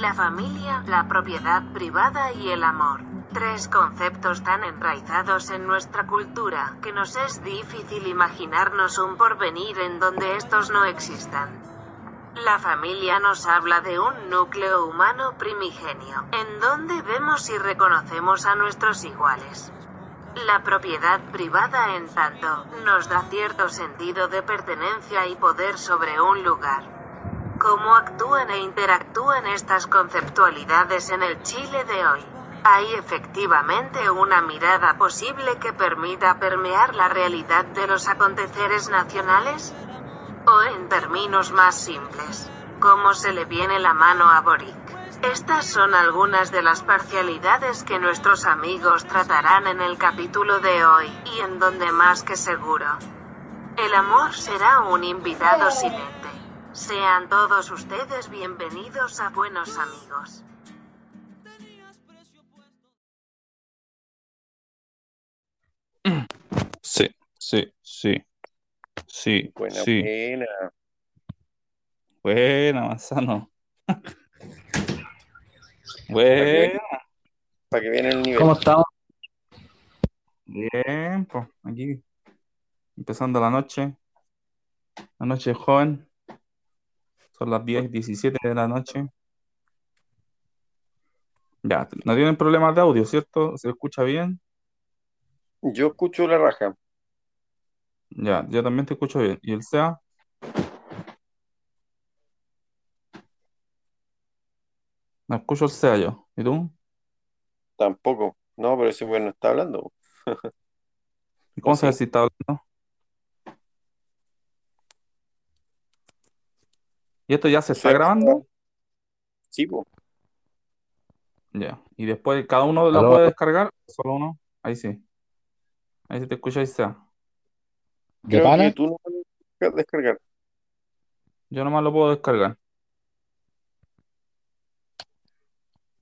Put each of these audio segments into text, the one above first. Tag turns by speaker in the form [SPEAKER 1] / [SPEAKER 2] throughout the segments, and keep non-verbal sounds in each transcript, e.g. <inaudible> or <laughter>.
[SPEAKER 1] La familia, la propiedad privada y el amor. Tres conceptos tan enraizados en nuestra cultura que nos es difícil imaginarnos un porvenir en donde estos no existan. La familia nos habla de un núcleo humano primigenio, en donde vemos y reconocemos a nuestros iguales. La propiedad privada, en tanto, nos da cierto sentido de pertenencia y poder sobre un lugar. ¿Cómo actúan e interactúan estas conceptualidades en el Chile de hoy? ¿Hay efectivamente una mirada posible que permita permear la realidad de los aconteceres nacionales? O en términos más simples, ¿cómo se le viene la mano a Boric? Estas son algunas de las parcialidades que nuestros amigos tratarán en el capítulo de hoy, y en donde más que seguro. El amor será un invitado silente. Sean todos ustedes bienvenidos a Buenos Amigos.
[SPEAKER 2] Sí, sí, sí. Sí,
[SPEAKER 3] Buena,
[SPEAKER 2] sí.
[SPEAKER 3] buena.
[SPEAKER 2] Buena, Manzano. Buena. <laughs>
[SPEAKER 3] Para que viene el nivel.
[SPEAKER 4] ¿Cómo estamos?
[SPEAKER 2] Bien, pues aquí empezando la noche. La noche joven. Son las 10, 17 de la noche. Ya, no tienen problemas de audio, ¿cierto? ¿Se escucha bien?
[SPEAKER 3] Yo escucho la raja.
[SPEAKER 2] Ya, yo también te escucho bien. ¿Y el SEA? No escucho el SEA yo. ¿Y tú?
[SPEAKER 3] Tampoco. No, pero ese bueno está hablando.
[SPEAKER 2] ¿Y cómo
[SPEAKER 3] ¿O
[SPEAKER 2] sabes si está hablando? ¿Y esto ya se está
[SPEAKER 3] Sí.
[SPEAKER 2] grabando?
[SPEAKER 3] Sí, po.
[SPEAKER 2] Ya. Y después cada uno lo puede descargar. Solo uno. Ahí sí. Ahí sí te escucha y SEA.
[SPEAKER 4] ¿De
[SPEAKER 3] Creo
[SPEAKER 4] pana?
[SPEAKER 3] que tú no puedes descargar.
[SPEAKER 2] Yo nomás lo puedo descargar.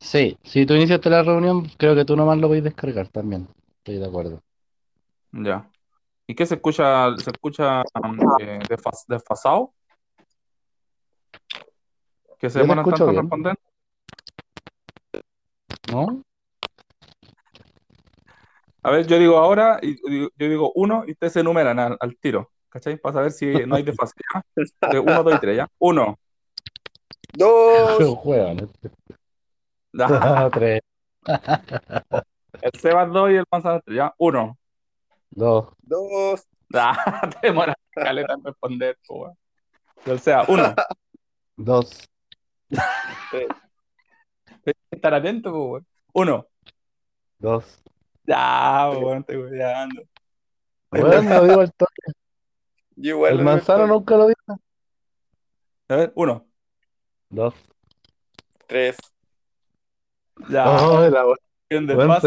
[SPEAKER 4] Sí, si tú iniciaste la reunión, creo que tú nomás lo podés descargar también. Estoy de acuerdo.
[SPEAKER 2] Ya. ¿Y qué se escucha? ¿Se escucha um, eh, desfas- desfasado? ¿Que se demoran tanto en
[SPEAKER 4] bien.
[SPEAKER 2] responder?
[SPEAKER 4] ¿No?
[SPEAKER 2] A ver, yo digo ahora, y yo digo uno, y ustedes se enumeran al, al tiro, ¿cachai? Para saber si no hay desfase. De uno, dos y tres, ¿ya? Uno.
[SPEAKER 3] Dos.
[SPEAKER 4] Juegan. <laughs> Tres,
[SPEAKER 2] El Sebas dos y el Manzano tres, ¿ya? Uno.
[SPEAKER 4] dos,
[SPEAKER 3] Dos.
[SPEAKER 2] Ya, <laughs> te demoras caleta en responder, po, weón. O sea, uno.
[SPEAKER 4] dos,
[SPEAKER 2] estar atento, weón. Uno.
[SPEAKER 4] dos.
[SPEAKER 2] Ya, weón, estoy weando.
[SPEAKER 4] Bueno, lo digo al toque. <laughs>
[SPEAKER 3] Yo igual
[SPEAKER 4] El manzano nunca lo dijo.
[SPEAKER 2] A ver, uno.
[SPEAKER 4] Dos.
[SPEAKER 3] Tres.
[SPEAKER 2] Ya,
[SPEAKER 4] Oh, la Bueno.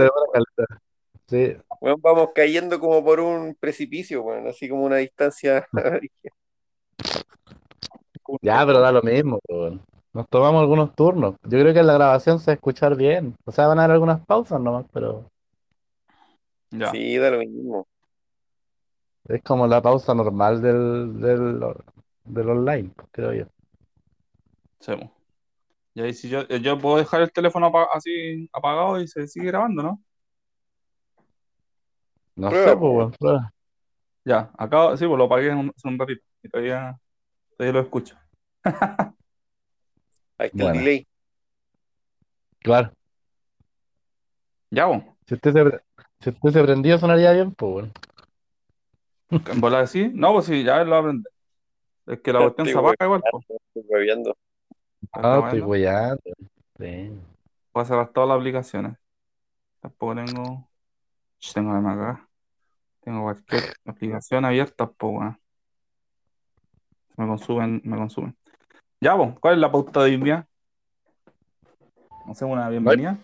[SPEAKER 4] Sí.
[SPEAKER 3] Bueno, vamos cayendo como por un precipicio, bueno, así como una distancia. <laughs>
[SPEAKER 4] Ya, pero da lo mismo, weón. Nos tomamos algunos turnos. Yo creo que en la grabación se va a escuchar bien. O sea, van a haber algunas pausas nomás, pero
[SPEAKER 2] Ya.
[SPEAKER 3] Sí, da lo mismo.
[SPEAKER 4] es como la pausa normal del, del, del online, creo yo.
[SPEAKER 2] Sí. Y ahí si yo, yo puedo dejar el teléfono apa- así apagado y se sigue grabando, ¿no?
[SPEAKER 4] No
[SPEAKER 3] Prueba,
[SPEAKER 4] sé, pues, prueba.
[SPEAKER 2] Ya, acá sí, pues lo apagué un- hace un ratito y todavía, todavía lo escucho. <laughs>
[SPEAKER 3] Ahí está el
[SPEAKER 4] Bueno.
[SPEAKER 3] delay.
[SPEAKER 4] Claro.
[SPEAKER 2] Ya, pues.
[SPEAKER 4] Si usted se, pre- si usted se prendía, sonaría bien, pues, weón.
[SPEAKER 2] ¿En bola así? No, pues sí, ya lo aprendí. Es que la cuestión se apaga igual, pues.
[SPEAKER 3] Estoy hueveando.
[SPEAKER 4] Ah,
[SPEAKER 2] Está
[SPEAKER 4] estoy
[SPEAKER 2] bueno.
[SPEAKER 4] Sí.
[SPEAKER 2] Voy a cerrar todas las aplicaciones. Tampoco tengo. Tengo la acá. Tengo cualquier aplicación abierta, pues, weón. Me consumen, me consumen. Ya, pues, ¿cuál es la pauta de hoy día? Hacemos una bienvenida.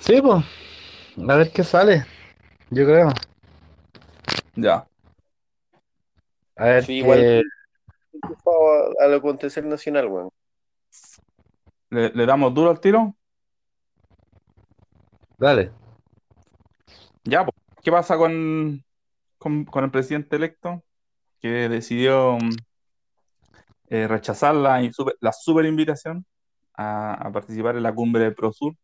[SPEAKER 4] Sí, pues. A ver qué sale. Yo creo.
[SPEAKER 2] Ya.
[SPEAKER 4] A ver
[SPEAKER 3] Sí,
[SPEAKER 4] qué.
[SPEAKER 3] igual. Enfocado a, a lo acontecer nacional, weón.
[SPEAKER 2] ¿Le, le damos duro al tiro?
[SPEAKER 4] Dale.
[SPEAKER 2] Ya, pues, ¿qué pasa con, con, con el presidente electo que decidió mm, eh, rechazar la, la super invitación a, participar en la cumbre de Prosur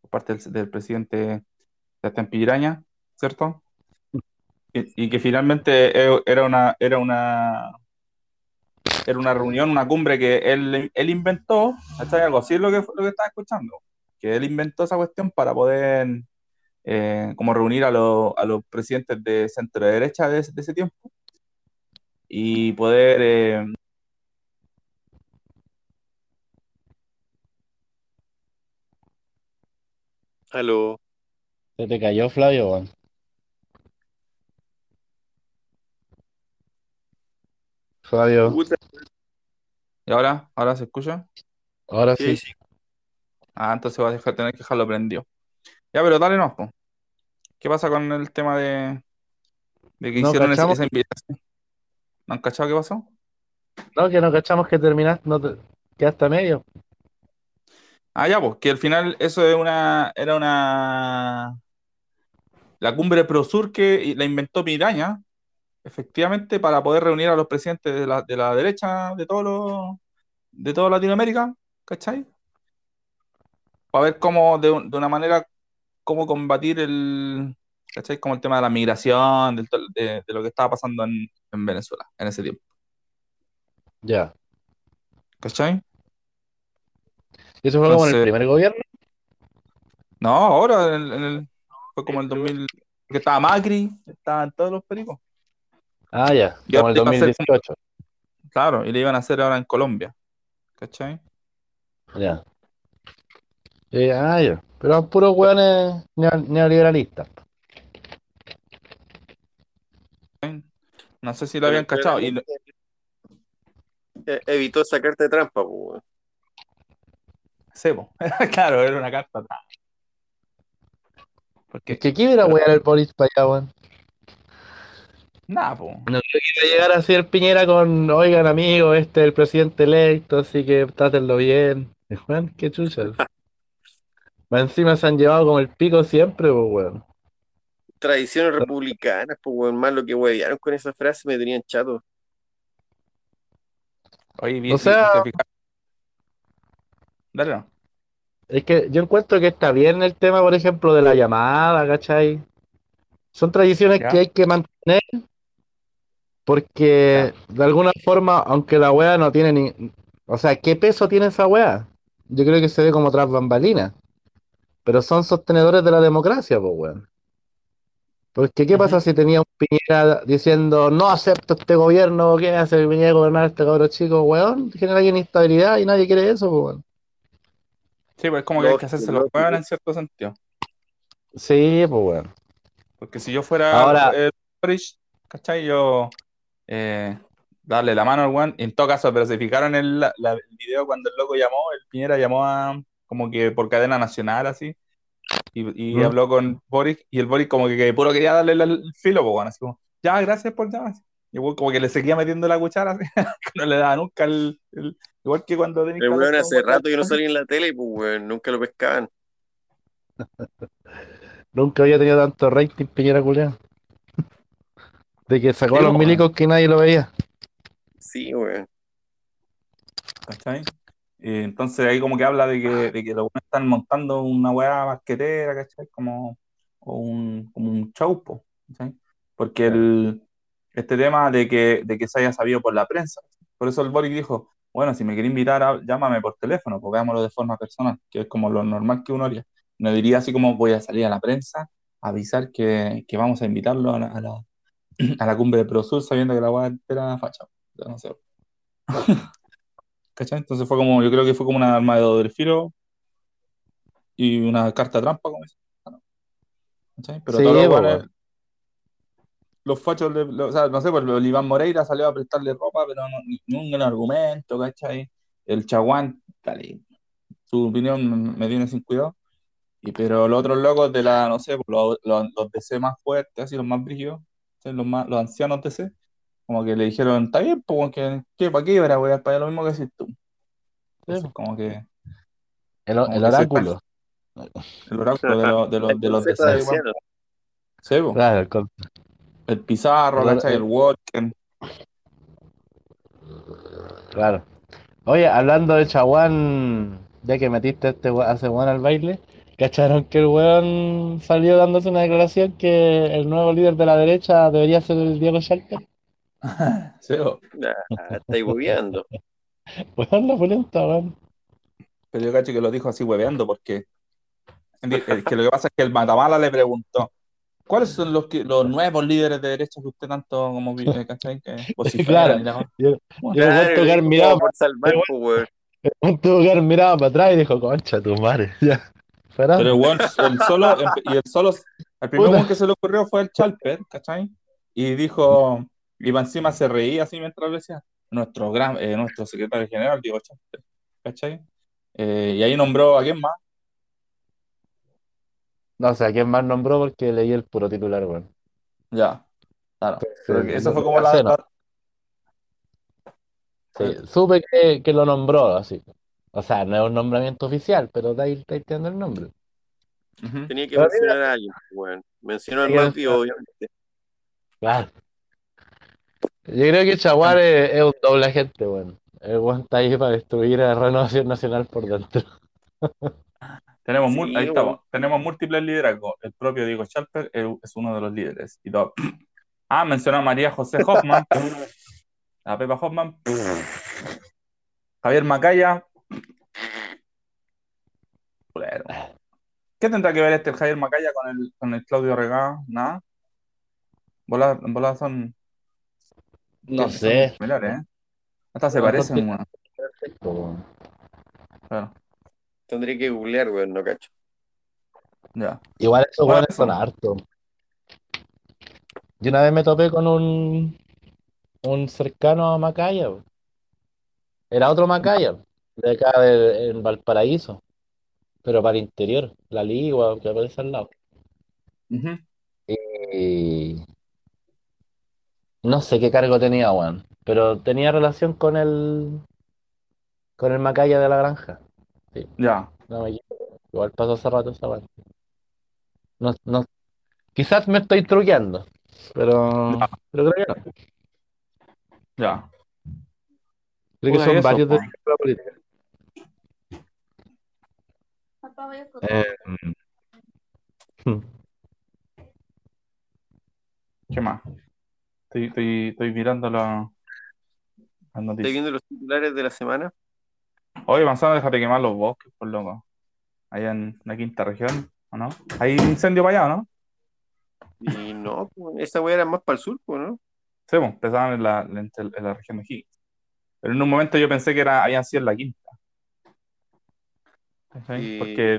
[SPEAKER 2] por parte del, del presidente Sebastián Piñera, ¿cierto? Y, que finalmente eh, era una, era una, era una reunión, una cumbre que él, él inventó, ¿cachai? Algo así es lo que, lo que estaba escuchando, que él inventó esa cuestión para poder eh, como reunir a, los- a los presidentes de centro derecha de ese tiempo y poder eh,
[SPEAKER 3] Aló.
[SPEAKER 4] Se te cayó, Flavio, weón. Flavio,
[SPEAKER 3] Puta,
[SPEAKER 2] ¿Y ahora? ¿Ahora se escucha?
[SPEAKER 4] ahora
[SPEAKER 3] sí.
[SPEAKER 2] Ah, entonces vas a dejar, tener que dejarlo prendido. Ya, pero dale no, po. ¿Qué pasa con el tema de, de que
[SPEAKER 4] No
[SPEAKER 2] hicieron ese-
[SPEAKER 4] cachamos.
[SPEAKER 2] esa invitación? ¿No han cachado qué pasó?
[SPEAKER 4] No, que no cachamos que terminaste, no te... quedaste a medio.
[SPEAKER 2] Ah, ya, pues, que al final eso es una, era una, la cumbre Prosur que la inventó Piraña, efectivamente, para poder reunir a los presidentes de la, de la derecha de todos los, de toda Latinoamérica, ¿cachai? Para ver cómo, de, de una manera, cómo combatir el, ¿cachai? Como el tema de la migración, del de, de lo que estaba pasando en, en Venezuela en ese tiempo,
[SPEAKER 4] Ya.
[SPEAKER 2] ¿cachai?
[SPEAKER 4] ¿Y eso fue como en el primer gobierno?
[SPEAKER 2] no, ahora en el, en el- fue como el 2000, que estaba Macri, estaban todos los pericos.
[SPEAKER 4] Ah, ya.
[SPEAKER 2] Y
[SPEAKER 4] Como el
[SPEAKER 2] le iba a hacer,
[SPEAKER 4] 2018.
[SPEAKER 2] claro, y le iban a hacer ahora en Colombia, ¿cachai?
[SPEAKER 4] Ya. Sí, ah, ya. Pero puros hueones neo- neoliberalistas.
[SPEAKER 2] No sé si lo habían cachado. Y,
[SPEAKER 3] eh, evitó esa carta de trampa, pues,
[SPEAKER 2] po. <laughs> claro, era una carta atrás.
[SPEAKER 4] Es
[SPEAKER 2] Porque,
[SPEAKER 4] que ¿quién iba a el Boris para allá, weón?
[SPEAKER 2] nada, po.
[SPEAKER 4] No creo que iba a llegar así el Piñera con, oigan amigo, este es el presidente electo, así que trátenlo bien. Y, <laughs> Weón, qué chucha. <laughs> Más encima se han llevado como el pico siempre, pues, weón.
[SPEAKER 3] Tradiciones republicanas, pues, weón. Más lo que huevearon con esa frase me tenían chato.
[SPEAKER 2] Oye, vi-
[SPEAKER 4] O sea-.
[SPEAKER 2] Dale, no.
[SPEAKER 4] Es que yo encuentro que está bien el tema, por ejemplo, de la llamada, ¿cachai? Son tradiciones
[SPEAKER 2] Ya.
[SPEAKER 4] que hay que mantener porque de alguna forma, aunque la wea no tiene ni... O sea, ¿qué peso tiene esa wea? Yo creo que se ve como tras bambalinas. Pero son sostenedores de la democracia, pues, weón. Porque, ¿qué pasa
[SPEAKER 2] Ujú.
[SPEAKER 4] si tenía un Piñera diciendo no acepto este gobierno, ¿qué hace Piñera gobernar a este cabrón chico, weón? Genera inestabilidad y nadie quiere eso, pues, weón.
[SPEAKER 2] Sí, pues es como que hay que hacerse los huevos en cierto sentido.
[SPEAKER 4] Sí, pues, weón.
[SPEAKER 2] Porque si yo fuera
[SPEAKER 4] Ahora-
[SPEAKER 2] el Boric, ¿cachai? Yo eh, darle la mano al weón. En todo caso, pero se fijaron la- la- el video cuando el loco llamó, el Piñera llamó a como que por cadena nacional así. Y, y
[SPEAKER 4] Mm.
[SPEAKER 2] habló con Boric, y el Boric como que, que puro quería darle el, el filo, pues bueno, así como, ya, gracias por llamar. Weón como que le seguía metiendo la cuchara, <laughs> que no le daba nunca el, el- igual que cuando tenías
[SPEAKER 3] El weón hace rato que no salía en la tele, pues, weón. Nunca lo pescaban. <laughs>
[SPEAKER 4] Nunca había tenido tanto rating Piñera culiao. <laughs> De que sacó
[SPEAKER 2] Sí,
[SPEAKER 4] a los milicos que nadie lo veía.
[SPEAKER 3] Sí, weón.
[SPEAKER 2] ¿cachai? Y entonces ahí como que habla de que, de que los buenos están montando una weá basquetera, ¿cachai? Como, o un, como un show, po, ¿cachai? Porque el, este tema de que, de que se haya sabido por la prensa. Por eso el Boric dijo, bueno, si me quiere invitar, llámame por teléfono, pues veámoslo de forma personal, que es como lo normal que uno haría. No diría así como voy a salir a la prensa a avisar que, que vamos a invitarlo a la, a la, <clears throat> a la cumbre de Prosur sabiendo que la weá era facha. No sé. <laughs> ¿Cachai? Entonces fue como, yo creo que fue como una arma de doble filo y una carta trampa, como. ¿Cachai? Pero
[SPEAKER 4] Sí, po,
[SPEAKER 2] weones-
[SPEAKER 4] weón.
[SPEAKER 2] Los fachos, de- lo- o sea, no sé, pues el Iván Moreira salió a prestarle ropa, pero no, ni- ningún argumento, ¿cachai? El Chaguán, dale, su opinión me viene sin cuidado. Y, pero los otros locos de la, no sé, pues, los, los, los DC más fuertes, así los más brígidos, los, más, los ancianos DC, como que le dijeron, está bien, pues, que, ¿qué, ¿para qué? Para lo mismo que decís tú. Entonces, como que
[SPEAKER 4] El,
[SPEAKER 2] Como
[SPEAKER 4] el
[SPEAKER 2] que se
[SPEAKER 4] oráculo.
[SPEAKER 2] el oráculo de, los de los,
[SPEAKER 3] El
[SPEAKER 2] de los DC. Sí, po.
[SPEAKER 4] Claro, el
[SPEAKER 2] El Pizarro,
[SPEAKER 4] El-
[SPEAKER 2] ¿cachai? El Walker.
[SPEAKER 4] claro. Oye, hablando de Chaguán, ya que metiste a este ese weón al baile, ¿cacharon que el weón salió dándose una declaración que el nuevo líder de la derecha debería ser el Diego Schalper? <laughs>
[SPEAKER 2] Sí,
[SPEAKER 3] estáis hueveando. <laughs>
[SPEAKER 4] Weón, la polenta, weón.
[SPEAKER 2] pero yo cacho que lo dijo así hueveando porque que lo que pasa es que el Matamala le preguntó ¿cuáles son los, que, los nuevos líderes de derecha que usted tanto como eh, ¿cachai? que <laughs>
[SPEAKER 4] Claro.
[SPEAKER 2] y la cosa?
[SPEAKER 4] Y el
[SPEAKER 2] Bueno,
[SPEAKER 4] y el weón
[SPEAKER 3] Claro,
[SPEAKER 4] tocar mirada,
[SPEAKER 3] por salvar, weón.
[SPEAKER 4] mirado para atrás y dijo, concha tu madre, <laughs> ya.
[SPEAKER 2] Pero el weón, el solo, <laughs> y el solo, el primer weón que se le ocurrió fue el Chalper, ¿cachai? Y dijo, y encima se reía así mientras lo decía, nuestro gran, eh, nuestro secretario general, Diego Chalper, ¿cachai? Eh, y ahí nombró a quién más,
[SPEAKER 4] No sé a quién más nombró porque leí el puro titular, weón.
[SPEAKER 2] ya, claro. Pero
[SPEAKER 4] Sí,
[SPEAKER 2] que eso
[SPEAKER 4] no-
[SPEAKER 2] fue como la, la-
[SPEAKER 4] Sí, supe que, que lo nombró así. O sea, no es un nombramiento oficial, pero de ahí está entiendo el nombre.
[SPEAKER 3] Tenía que
[SPEAKER 4] Pero
[SPEAKER 3] mencionar a alguien, weón. Mencionó al más vivo, obviamente.
[SPEAKER 4] Claro. Yo creo que Chaguar es, es un doble agente, weón. El weón está ahí para destruir a Renovación Nacional por dentro. <laughs>
[SPEAKER 2] Tenemos,
[SPEAKER 3] Sí,
[SPEAKER 2] mul- ahí
[SPEAKER 3] weón.
[SPEAKER 2] estamos. Tenemos múltiples liderazgos. El propio Diego Chalper es uno de los líderes. Y todo. Ah, mencionó a María José Hoffman, <laughs> a Pepa Hoffman, Javier Macaya. Culero. ¿Qué tendrá que ver este Javier Macaya con el, con el Claudio Regado? Nada. Bolas, bolas son,
[SPEAKER 4] No
[SPEAKER 2] son
[SPEAKER 4] sé.
[SPEAKER 2] similares, ¿eh? Hasta se
[SPEAKER 4] No,
[SPEAKER 2] parecen, weón.
[SPEAKER 4] weón.
[SPEAKER 2] Claro,
[SPEAKER 3] Tendría que googlear, weón, no cacho.
[SPEAKER 2] ya.
[SPEAKER 4] Igual esos
[SPEAKER 2] Bueno,
[SPEAKER 4] weones son
[SPEAKER 2] eso.
[SPEAKER 4] hartos. Yo una vez me topé con un, un cercano a Macaya. weón. Era otro Macaya, de acá de, en Valparaíso, pero para el interior, la Ligua, que aparece al lado.
[SPEAKER 2] Ujú.
[SPEAKER 4] Y no sé qué cargo tenía, weón, pero tenía relación con el con el Macaya de la granja. Sí,
[SPEAKER 2] Ya.
[SPEAKER 4] no me equivoco. Igual pasó hace rato esa weón. No, no, quizás me estoy truqueando, pero, pero creo que no.
[SPEAKER 2] Ya.
[SPEAKER 4] Creo que
[SPEAKER 2] Puta,
[SPEAKER 4] son
[SPEAKER 2] eso,
[SPEAKER 4] varios de la política. Eh, mm.
[SPEAKER 2] ¿Qué más? Estoy, estoy, estoy mirando la, las
[SPEAKER 3] ¿Estáis
[SPEAKER 2] noticias.
[SPEAKER 3] viendo los titulares de la semana?
[SPEAKER 2] Oye, Manzano, déjate quemar los bosques, por loco. Allá en la quinta región, ¿o no? Hay incendio para allá, ¿no?
[SPEAKER 3] Y no, pues, esa weá era más para el sur, pues, ¿no?
[SPEAKER 2] Sí, pues, empezaban en la, en en la región de Higgins. Pero en un momento yo pensé que era, habían sido en la quinta. Porque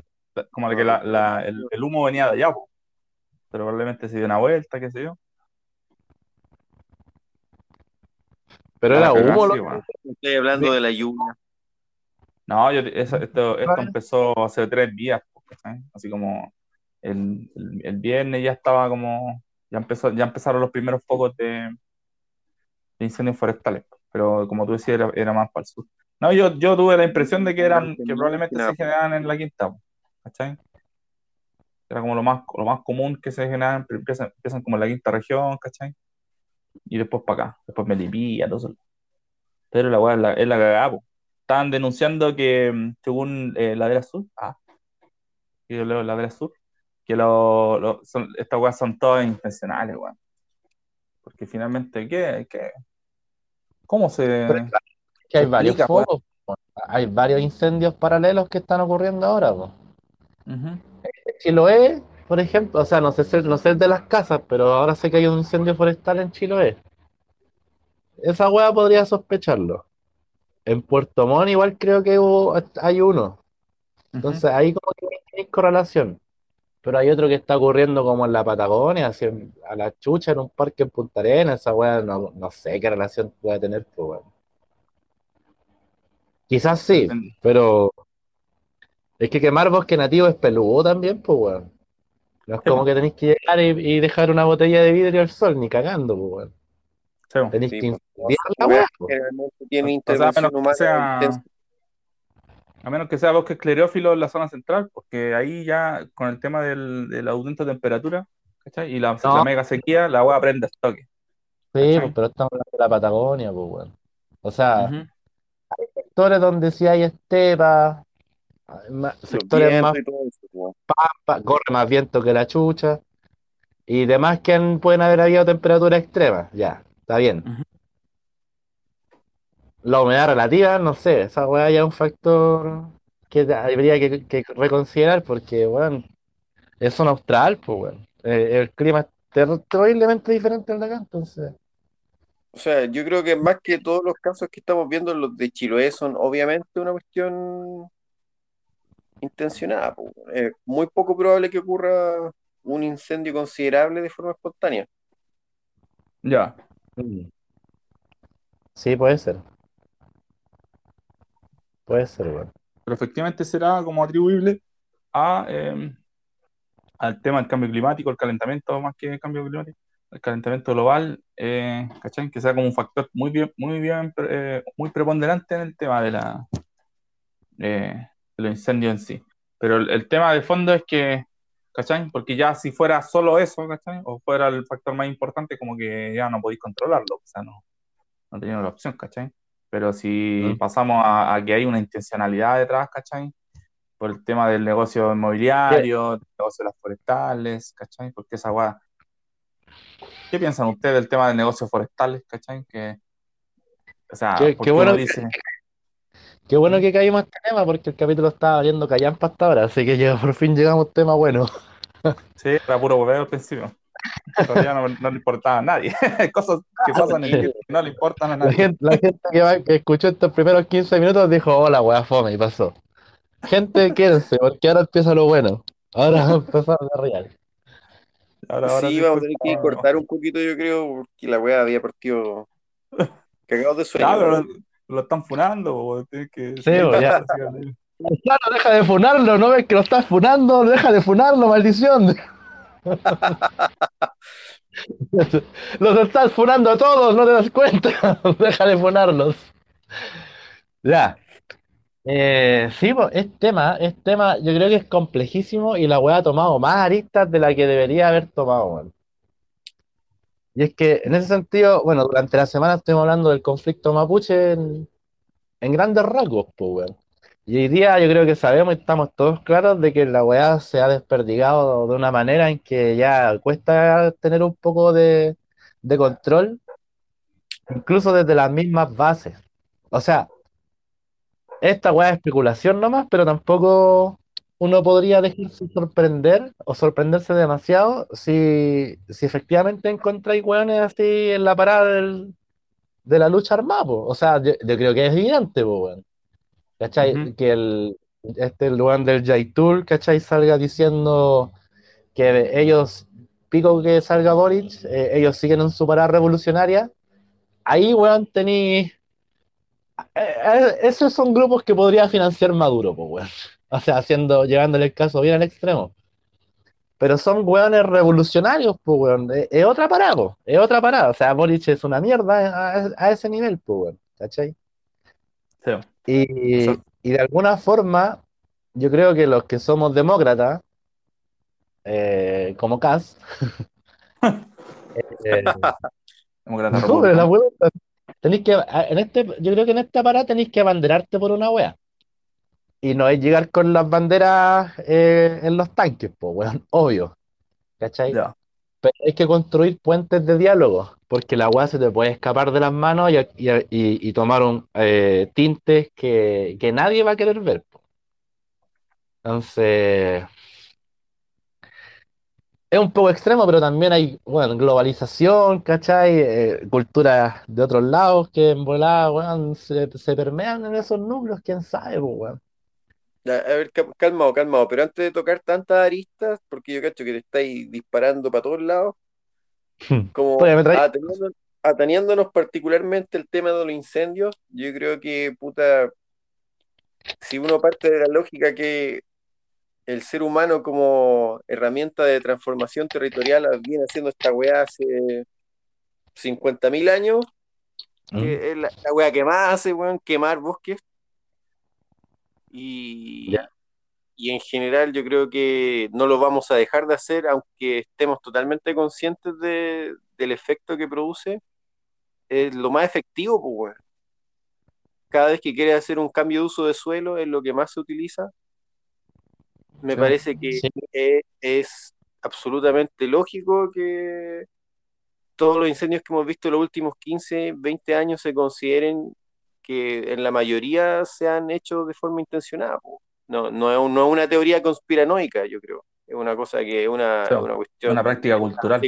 [SPEAKER 2] como que la, la- el, el humo venía de allá, po. Pero probablemente se dio una vuelta, qué sé yo.
[SPEAKER 4] Pero
[SPEAKER 2] Para
[SPEAKER 4] era humo,
[SPEAKER 2] sí, bueno.
[SPEAKER 3] Estoy hablando de la lluvia.
[SPEAKER 2] No, yo, eso- esto, esto
[SPEAKER 4] Vale.
[SPEAKER 2] empezó hace tres días, ¿cachai? Así como el, el, el viernes ya estaba como, ya empezó, ya empezaron los primeros focos de, de incendios forestales, pero como tú decías, era, era más para el sur. No, yo, yo tuve la impresión de que eran, que probablemente se generaban en la quinta, ¿cachai? Era como lo más, lo más común que se generan, pero empiezan, empiezan como en la quinta región, ¿cachai? Y después para acá, después Melipilla, todo eso. Pero la weá es la, es la cagada, po. Estaban denunciando que, mm, según eh, Ladera Sur, ah, yo leo Ladera Sur, que lo, lo- son, estas weas son todas intencionales, weón. Porque finalmente, ¿qué? qué? ¿Cómo se...?
[SPEAKER 4] Que hay varios
[SPEAKER 2] explica,
[SPEAKER 4] focos. Hay varios incendios paralelos que están ocurriendo ahora.
[SPEAKER 2] Ujú.
[SPEAKER 4] Chiloé, por ejemplo, o sea, no sé, no sé el de las casas, pero ahora sé que hay un incendio forestal en Chiloé. Esa hueá podría sospecharlo. En Puerto Montt igual creo que hubo- hay uno. Entonces ahí como que hay correlación. Pero hay otro que está ocurriendo como en la Patagonia, así en- a la chucha en un parque en Punta Arenas. Esa hueá no, no sé qué relación puede tener, pues, weón. Quizás sí, pero es que quemar bosque nativo es peludo también, pues, weón. No es como que tenéis que llegar y, y dejar una botella de vidrio al sol, ni cagando, pues, weón.
[SPEAKER 2] Sí, po.
[SPEAKER 4] Tenéis
[SPEAKER 3] Sí,
[SPEAKER 4] que
[SPEAKER 3] pues,
[SPEAKER 4] la
[SPEAKER 3] weá
[SPEAKER 4] weá, po.
[SPEAKER 3] generalmente tiene
[SPEAKER 2] O sea, a
[SPEAKER 3] intervención
[SPEAKER 2] que
[SPEAKER 3] humana
[SPEAKER 2] sea,
[SPEAKER 3] intensa.
[SPEAKER 2] a menos que sea bosque esclerófilo en la zona central, porque ahí ya con el tema del, del aumento de temperatura, ¿cachai? Y la,
[SPEAKER 4] No.
[SPEAKER 2] la mega sequía, la agua prende estoque.
[SPEAKER 4] Sí,
[SPEAKER 2] ¿cachai?
[SPEAKER 4] pues, pero estamos hablando de la Patagonia, pues, weón. O sea,
[SPEAKER 2] Ujú.
[SPEAKER 4] sectores donde sí hay estepa, ma-
[SPEAKER 3] Los
[SPEAKER 4] sectores más
[SPEAKER 3] vientos y todo eso, weón.
[SPEAKER 4] pa- corre más viento que la chucha, y demás que han- pueden haber habido temperaturas extremas, ya, está bien. La humedad relativa, no sé, esa weá ya es un factor que habría que, que reconsiderar porque, bueno, es zona austral, pues, weón. Eh, el clima es ter- terriblemente diferente al de acá, entonces.
[SPEAKER 3] O sea, yo creo que más que todos los casos que estamos viendo, los de Chiloé son obviamente una cuestión intencionada. po. Es muy poco probable que ocurra un incendio considerable de forma espontánea.
[SPEAKER 2] Ya.
[SPEAKER 4] Mm. Sí, puede ser. Puede ser, weón.
[SPEAKER 2] Pero efectivamente será como atribuible eh, al tema del cambio climático, el calentamiento más que el cambio climático, el calentamiento global, eh, ¿cachai? Que sea como un factor muy bien, muy bien, eh, muy preponderante en el tema de la eh, de los incendios en sí. Pero el tema de fondo es que, ¿cachai? Porque ya si fuera solo eso, ¿cachai? O fuera el factor más importante, como que ya no podéis controlarlo, o sea, no, no teníamos la opción, ¿cachai? Pero si
[SPEAKER 4] Mm.
[SPEAKER 2] pasamos a, a que hay una intencionalidad detrás, ¿cachai? Por el tema del negocio inmobiliario, del negocio de las forestales, ¿cachai? Porque esa weá. ¿Qué piensan ustedes del tema de negocios forestales, ¿cachai? Que, o sea,
[SPEAKER 4] Qué- bueno que-
[SPEAKER 2] dice,
[SPEAKER 4] Qué bueno que caímos a este tema porque el capítulo estaba valiendo callampa hasta ahora, así que ya por fin llegamos a un tema bueno.
[SPEAKER 2] sí, era puro hueveo al principio. Todavía no, no le importaba a nadie. <laughs> Cosas que pasan en que no le importan a
[SPEAKER 4] La
[SPEAKER 2] nadie.
[SPEAKER 4] gente, la gente que, va- que escuchó estos primeros 15 minutos dijo, hola, weá, fome, y pasó. Gente, quédense, porque ahora empieza lo bueno. Ahora va a empezar lo real.
[SPEAKER 2] Ahora, ahora
[SPEAKER 3] Sí,
[SPEAKER 2] sí
[SPEAKER 3] vamos a tener que cortar un poquito, yo creo, porque la weá había partido cagados de sueño.
[SPEAKER 2] Claro. Lo, están funando, bo, tiene que
[SPEAKER 4] Sí, bo, ya. <laughs> Claro, deja de funarlo, ¿no ves que lo estás funando? Deja de funarlo, maldición. <laughs> Los estás funando a todos, no te das cuenta. <laughs> Deja de funarlos. Ya. Eh, sí, pues, es tema, es tema, yo creo que es complejísimo y la weá ha tomado más aristas de la que debería haber tomado, weón. Y es que en ese sentido, bueno, durante la semana estuvimos hablando del conflicto mapuche en, grandes rasgos, pues. Y hoy día yo creo que sabemos y estamos todos claros de que la weá se ha desperdigado de una manera en que ya cuesta tener un poco de, de control, incluso desde las mismas bases. O sea, esta weá es especulación nomás, pero tampoco uno podría dejarse sorprender o sorprenderse demasiado si, si efectivamente encontráis weones así en la parada del- de la lucha armada, po. O sea, yo, yo creo que es evidente, po, weón. ¿Cachai?
[SPEAKER 2] Ujú.
[SPEAKER 4] Que el, este weón del J-Tour, ¿cachai? Salga diciendo que ellos, pico que salga Boric, eh, ellos siguen en su parada revolucionaria. Ahí, weón, tení. eh, eh, esos son grupos que podría financiar Maduro, pues, weón. O sea, haciendo, llevándole el caso bien al extremo. Pero son weones revolucionarios, pues, weón. Es, es otra parada. Es otra parada. O sea, Boric es una mierda a, a ese nivel, pues, weón. ¿Cachai?
[SPEAKER 2] Sí.
[SPEAKER 4] Y, y de alguna forma, yo creo que los que somos demócratas, eh, como Kass, <laughs> eh, <laughs> no, tenéis que, en este, yo creo que en esta parada tenéis que abanderarte por una wea. Y no es llegar con las banderas eh, en los tanques, pues, weón, <laughs> obvio. ¿Cachai? Pero hay que construir puentes de diálogo, porque la weá se te puede escapar de las manos y, y- y- y tomar un, eh, tintes que, que nadie va a querer ver. po. Entonces, es un poco extremo, pero también hay, bueno, globalización, ¿cachai? Eh, culturas de otros lados que en volada, weón, se, se permean en esos núcleos, quién sabe, po, weón.
[SPEAKER 3] Ya, A ver, ca- calmado, calmado, pero antes de tocar tantas aristas, porque yo cacho que te estáis disparando para todos lados, como
[SPEAKER 4] traí-
[SPEAKER 3] ateniendo- ateniéndonos particularmente el tema de los incendios, yo creo que, puta, si uno parte de la lógica que el ser humano como herramienta de transformación territorial viene haciendo esta weá hace 50.000 años, que es la, la weá que más hace, weón, quemar bosques. Y, y en general yo creo que no lo vamos a dejar de hacer, aunque estemos totalmente conscientes de- del efecto que produce. Es lo más efectivo, pues, cada vez que quieres hacer un cambio de uso de suelo es lo que más se utiliza. Me
[SPEAKER 2] Sí.
[SPEAKER 3] parece que
[SPEAKER 4] Sí.
[SPEAKER 3] es, es absolutamente lógico que todos los incendios que hemos visto en los últimos 15, 20 años se consideren que en la mayoría se han hecho de forma intencionada. po. No, no, es, un- no es una teoría conspiranoica, yo creo. Es una cosa que es una, una cuestión.
[SPEAKER 2] Una práctica cultural.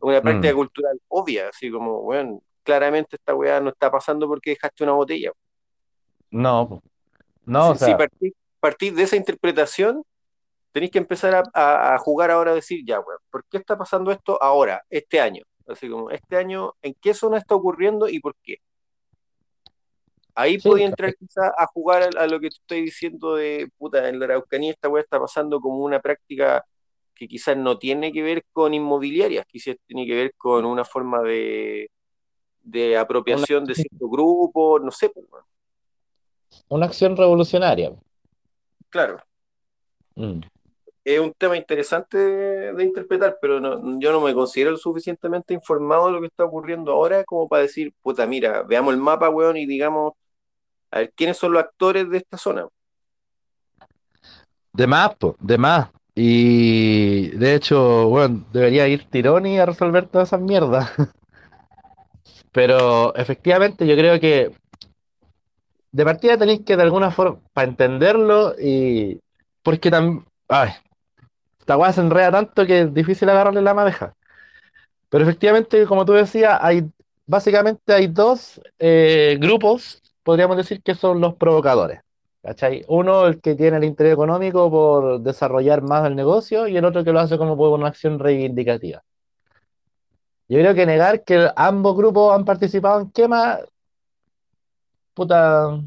[SPEAKER 3] Una práctica
[SPEAKER 4] Mm.
[SPEAKER 3] cultural obvia, así como, bueno, claramente esta weá no está pasando porque dejaste una botella.
[SPEAKER 4] No, po. no, o
[SPEAKER 3] si si
[SPEAKER 4] sea,
[SPEAKER 3] partís, partís de esa interpretación, tenéis que empezar a, a- a jugar ahora a decir, ya, weón, ¿por qué está pasando esto ahora, este año? Así como, este año, ¿en qué zona está ocurriendo y por qué? Ahí
[SPEAKER 4] Sí,
[SPEAKER 3] podía entrar quizás a jugar a, a lo que tú estás diciendo de, puta, en la Araucanía esta weá está pasando como una práctica que quizás no tiene que ver con inmobiliarias, quizás tiene que ver con una forma de, de apropiación de cierto grupo, no sé, pues,
[SPEAKER 4] una acción revolucionaria.
[SPEAKER 3] claro.
[SPEAKER 4] Mm.
[SPEAKER 3] es un tema interesante de, de interpretar, pero no- yo no me considero lo suficientemente informado de lo que está ocurriendo ahora como para decir, puta, mira, veamos el mapa, weón, y digamos, a ver, ¿quiénes son los actores de esta zona?
[SPEAKER 4] De más, po, de más. Y de hecho, bueno, debería ir Tironi a resolver todas esas mierdas. <laughs> Pero efectivamente yo creo que de partida tenéis que de alguna forma, para entenderlo y... Porque también... Ay, esta weá se enreda tanto que es difícil agarrarle la madeja. Pero efectivamente, como tú decías, hay básicamente hay dos eh, grupos, podríamos decir que son los provocadores. ¿Cachai? Uno, el que tiene el interés económico por desarrollar más el negocio, y el otro que lo hace como por una acción reivindicativa. Yo creo que negar que ambos grupos han participado en quema, puta,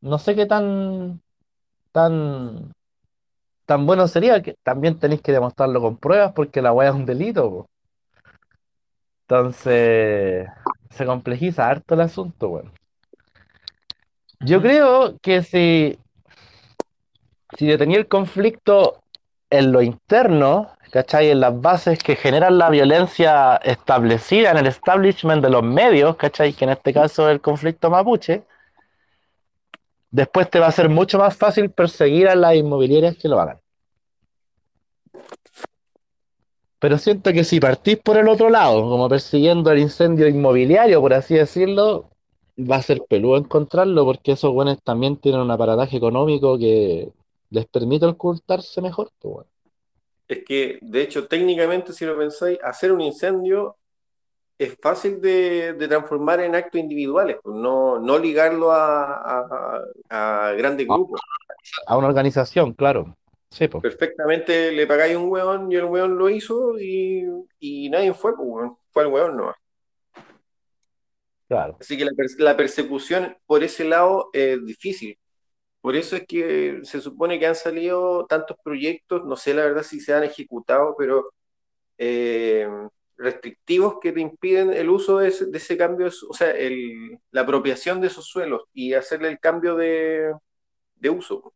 [SPEAKER 4] no sé qué tan, tan, tan bueno sería, que también tenéis que demostrarlo con pruebas porque la weá es un delito. Entonces, se complejiza harto el asunto, weón. Yo creo que si, detenía el conflicto en lo interno, ¿cachai? En las bases que generan la violencia establecida en el establishment de los medios, ¿cachai? Que en este caso es el conflicto mapuche, después te va a ser mucho más fácil perseguir a las inmobiliarias que lo hagan. Pero siento que si partís por el otro lado, como persiguiendo el incendio inmobiliario, por así decirlo, va a ser peludo encontrarlo porque esos buenos también tienen un aparataje económico que les permite ocultarse mejor. pues, bueno.
[SPEAKER 3] Es que, de hecho, técnicamente, si lo pensáis, hacer un incendio es fácil de, de transformar en actos individuales, pues, no, no ligarlo a, a- a grandes grupos.
[SPEAKER 4] A una organización, claro. Sí, pues.
[SPEAKER 3] Perfectamente le pagáis un weón y el weón lo hizo y, y nadie fue, pues, fue el weón nomás.
[SPEAKER 4] Claro.
[SPEAKER 3] Así que la, pers- la persecución por ese lado es difícil. Por eso es que se supone que han salido tantos proyectos, no sé la verdad si se han ejecutado, pero eh, restrictivos que te impiden el uso de ese, de ese cambio, o sea, el- la apropiación de esos suelos y hacerle el cambio de, de uso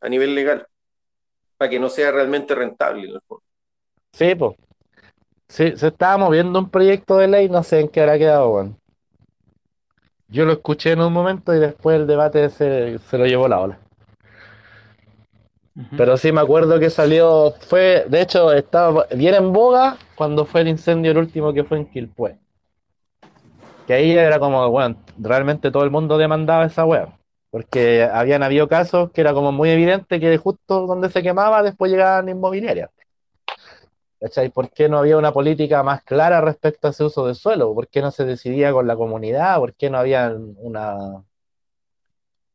[SPEAKER 3] a nivel legal, para que no sea realmente rentable. en el fondo.
[SPEAKER 4] Sí, pues. Sí, se estaba moviendo un proyecto de ley, no sé en qué habrá quedado, weón. Yo lo escuché en un momento y después el debate se, se lo llevó la ola. Pero sí me acuerdo que salió, fue, de hecho, estaba bien en boga cuando fue el incendio el último que fue en Quilpué. Que ahí era como, bueno, realmente todo el mundo demandaba esa wea. Porque habían habido casos que era como muy evidente que justo donde se quemaba después llegaban inmobiliarias. ¿Cachai? ¿Por qué no había una política más clara respecto a ese uso de suelo? ¿Por qué no se decidía con la comunidad? ¿Por qué no había una,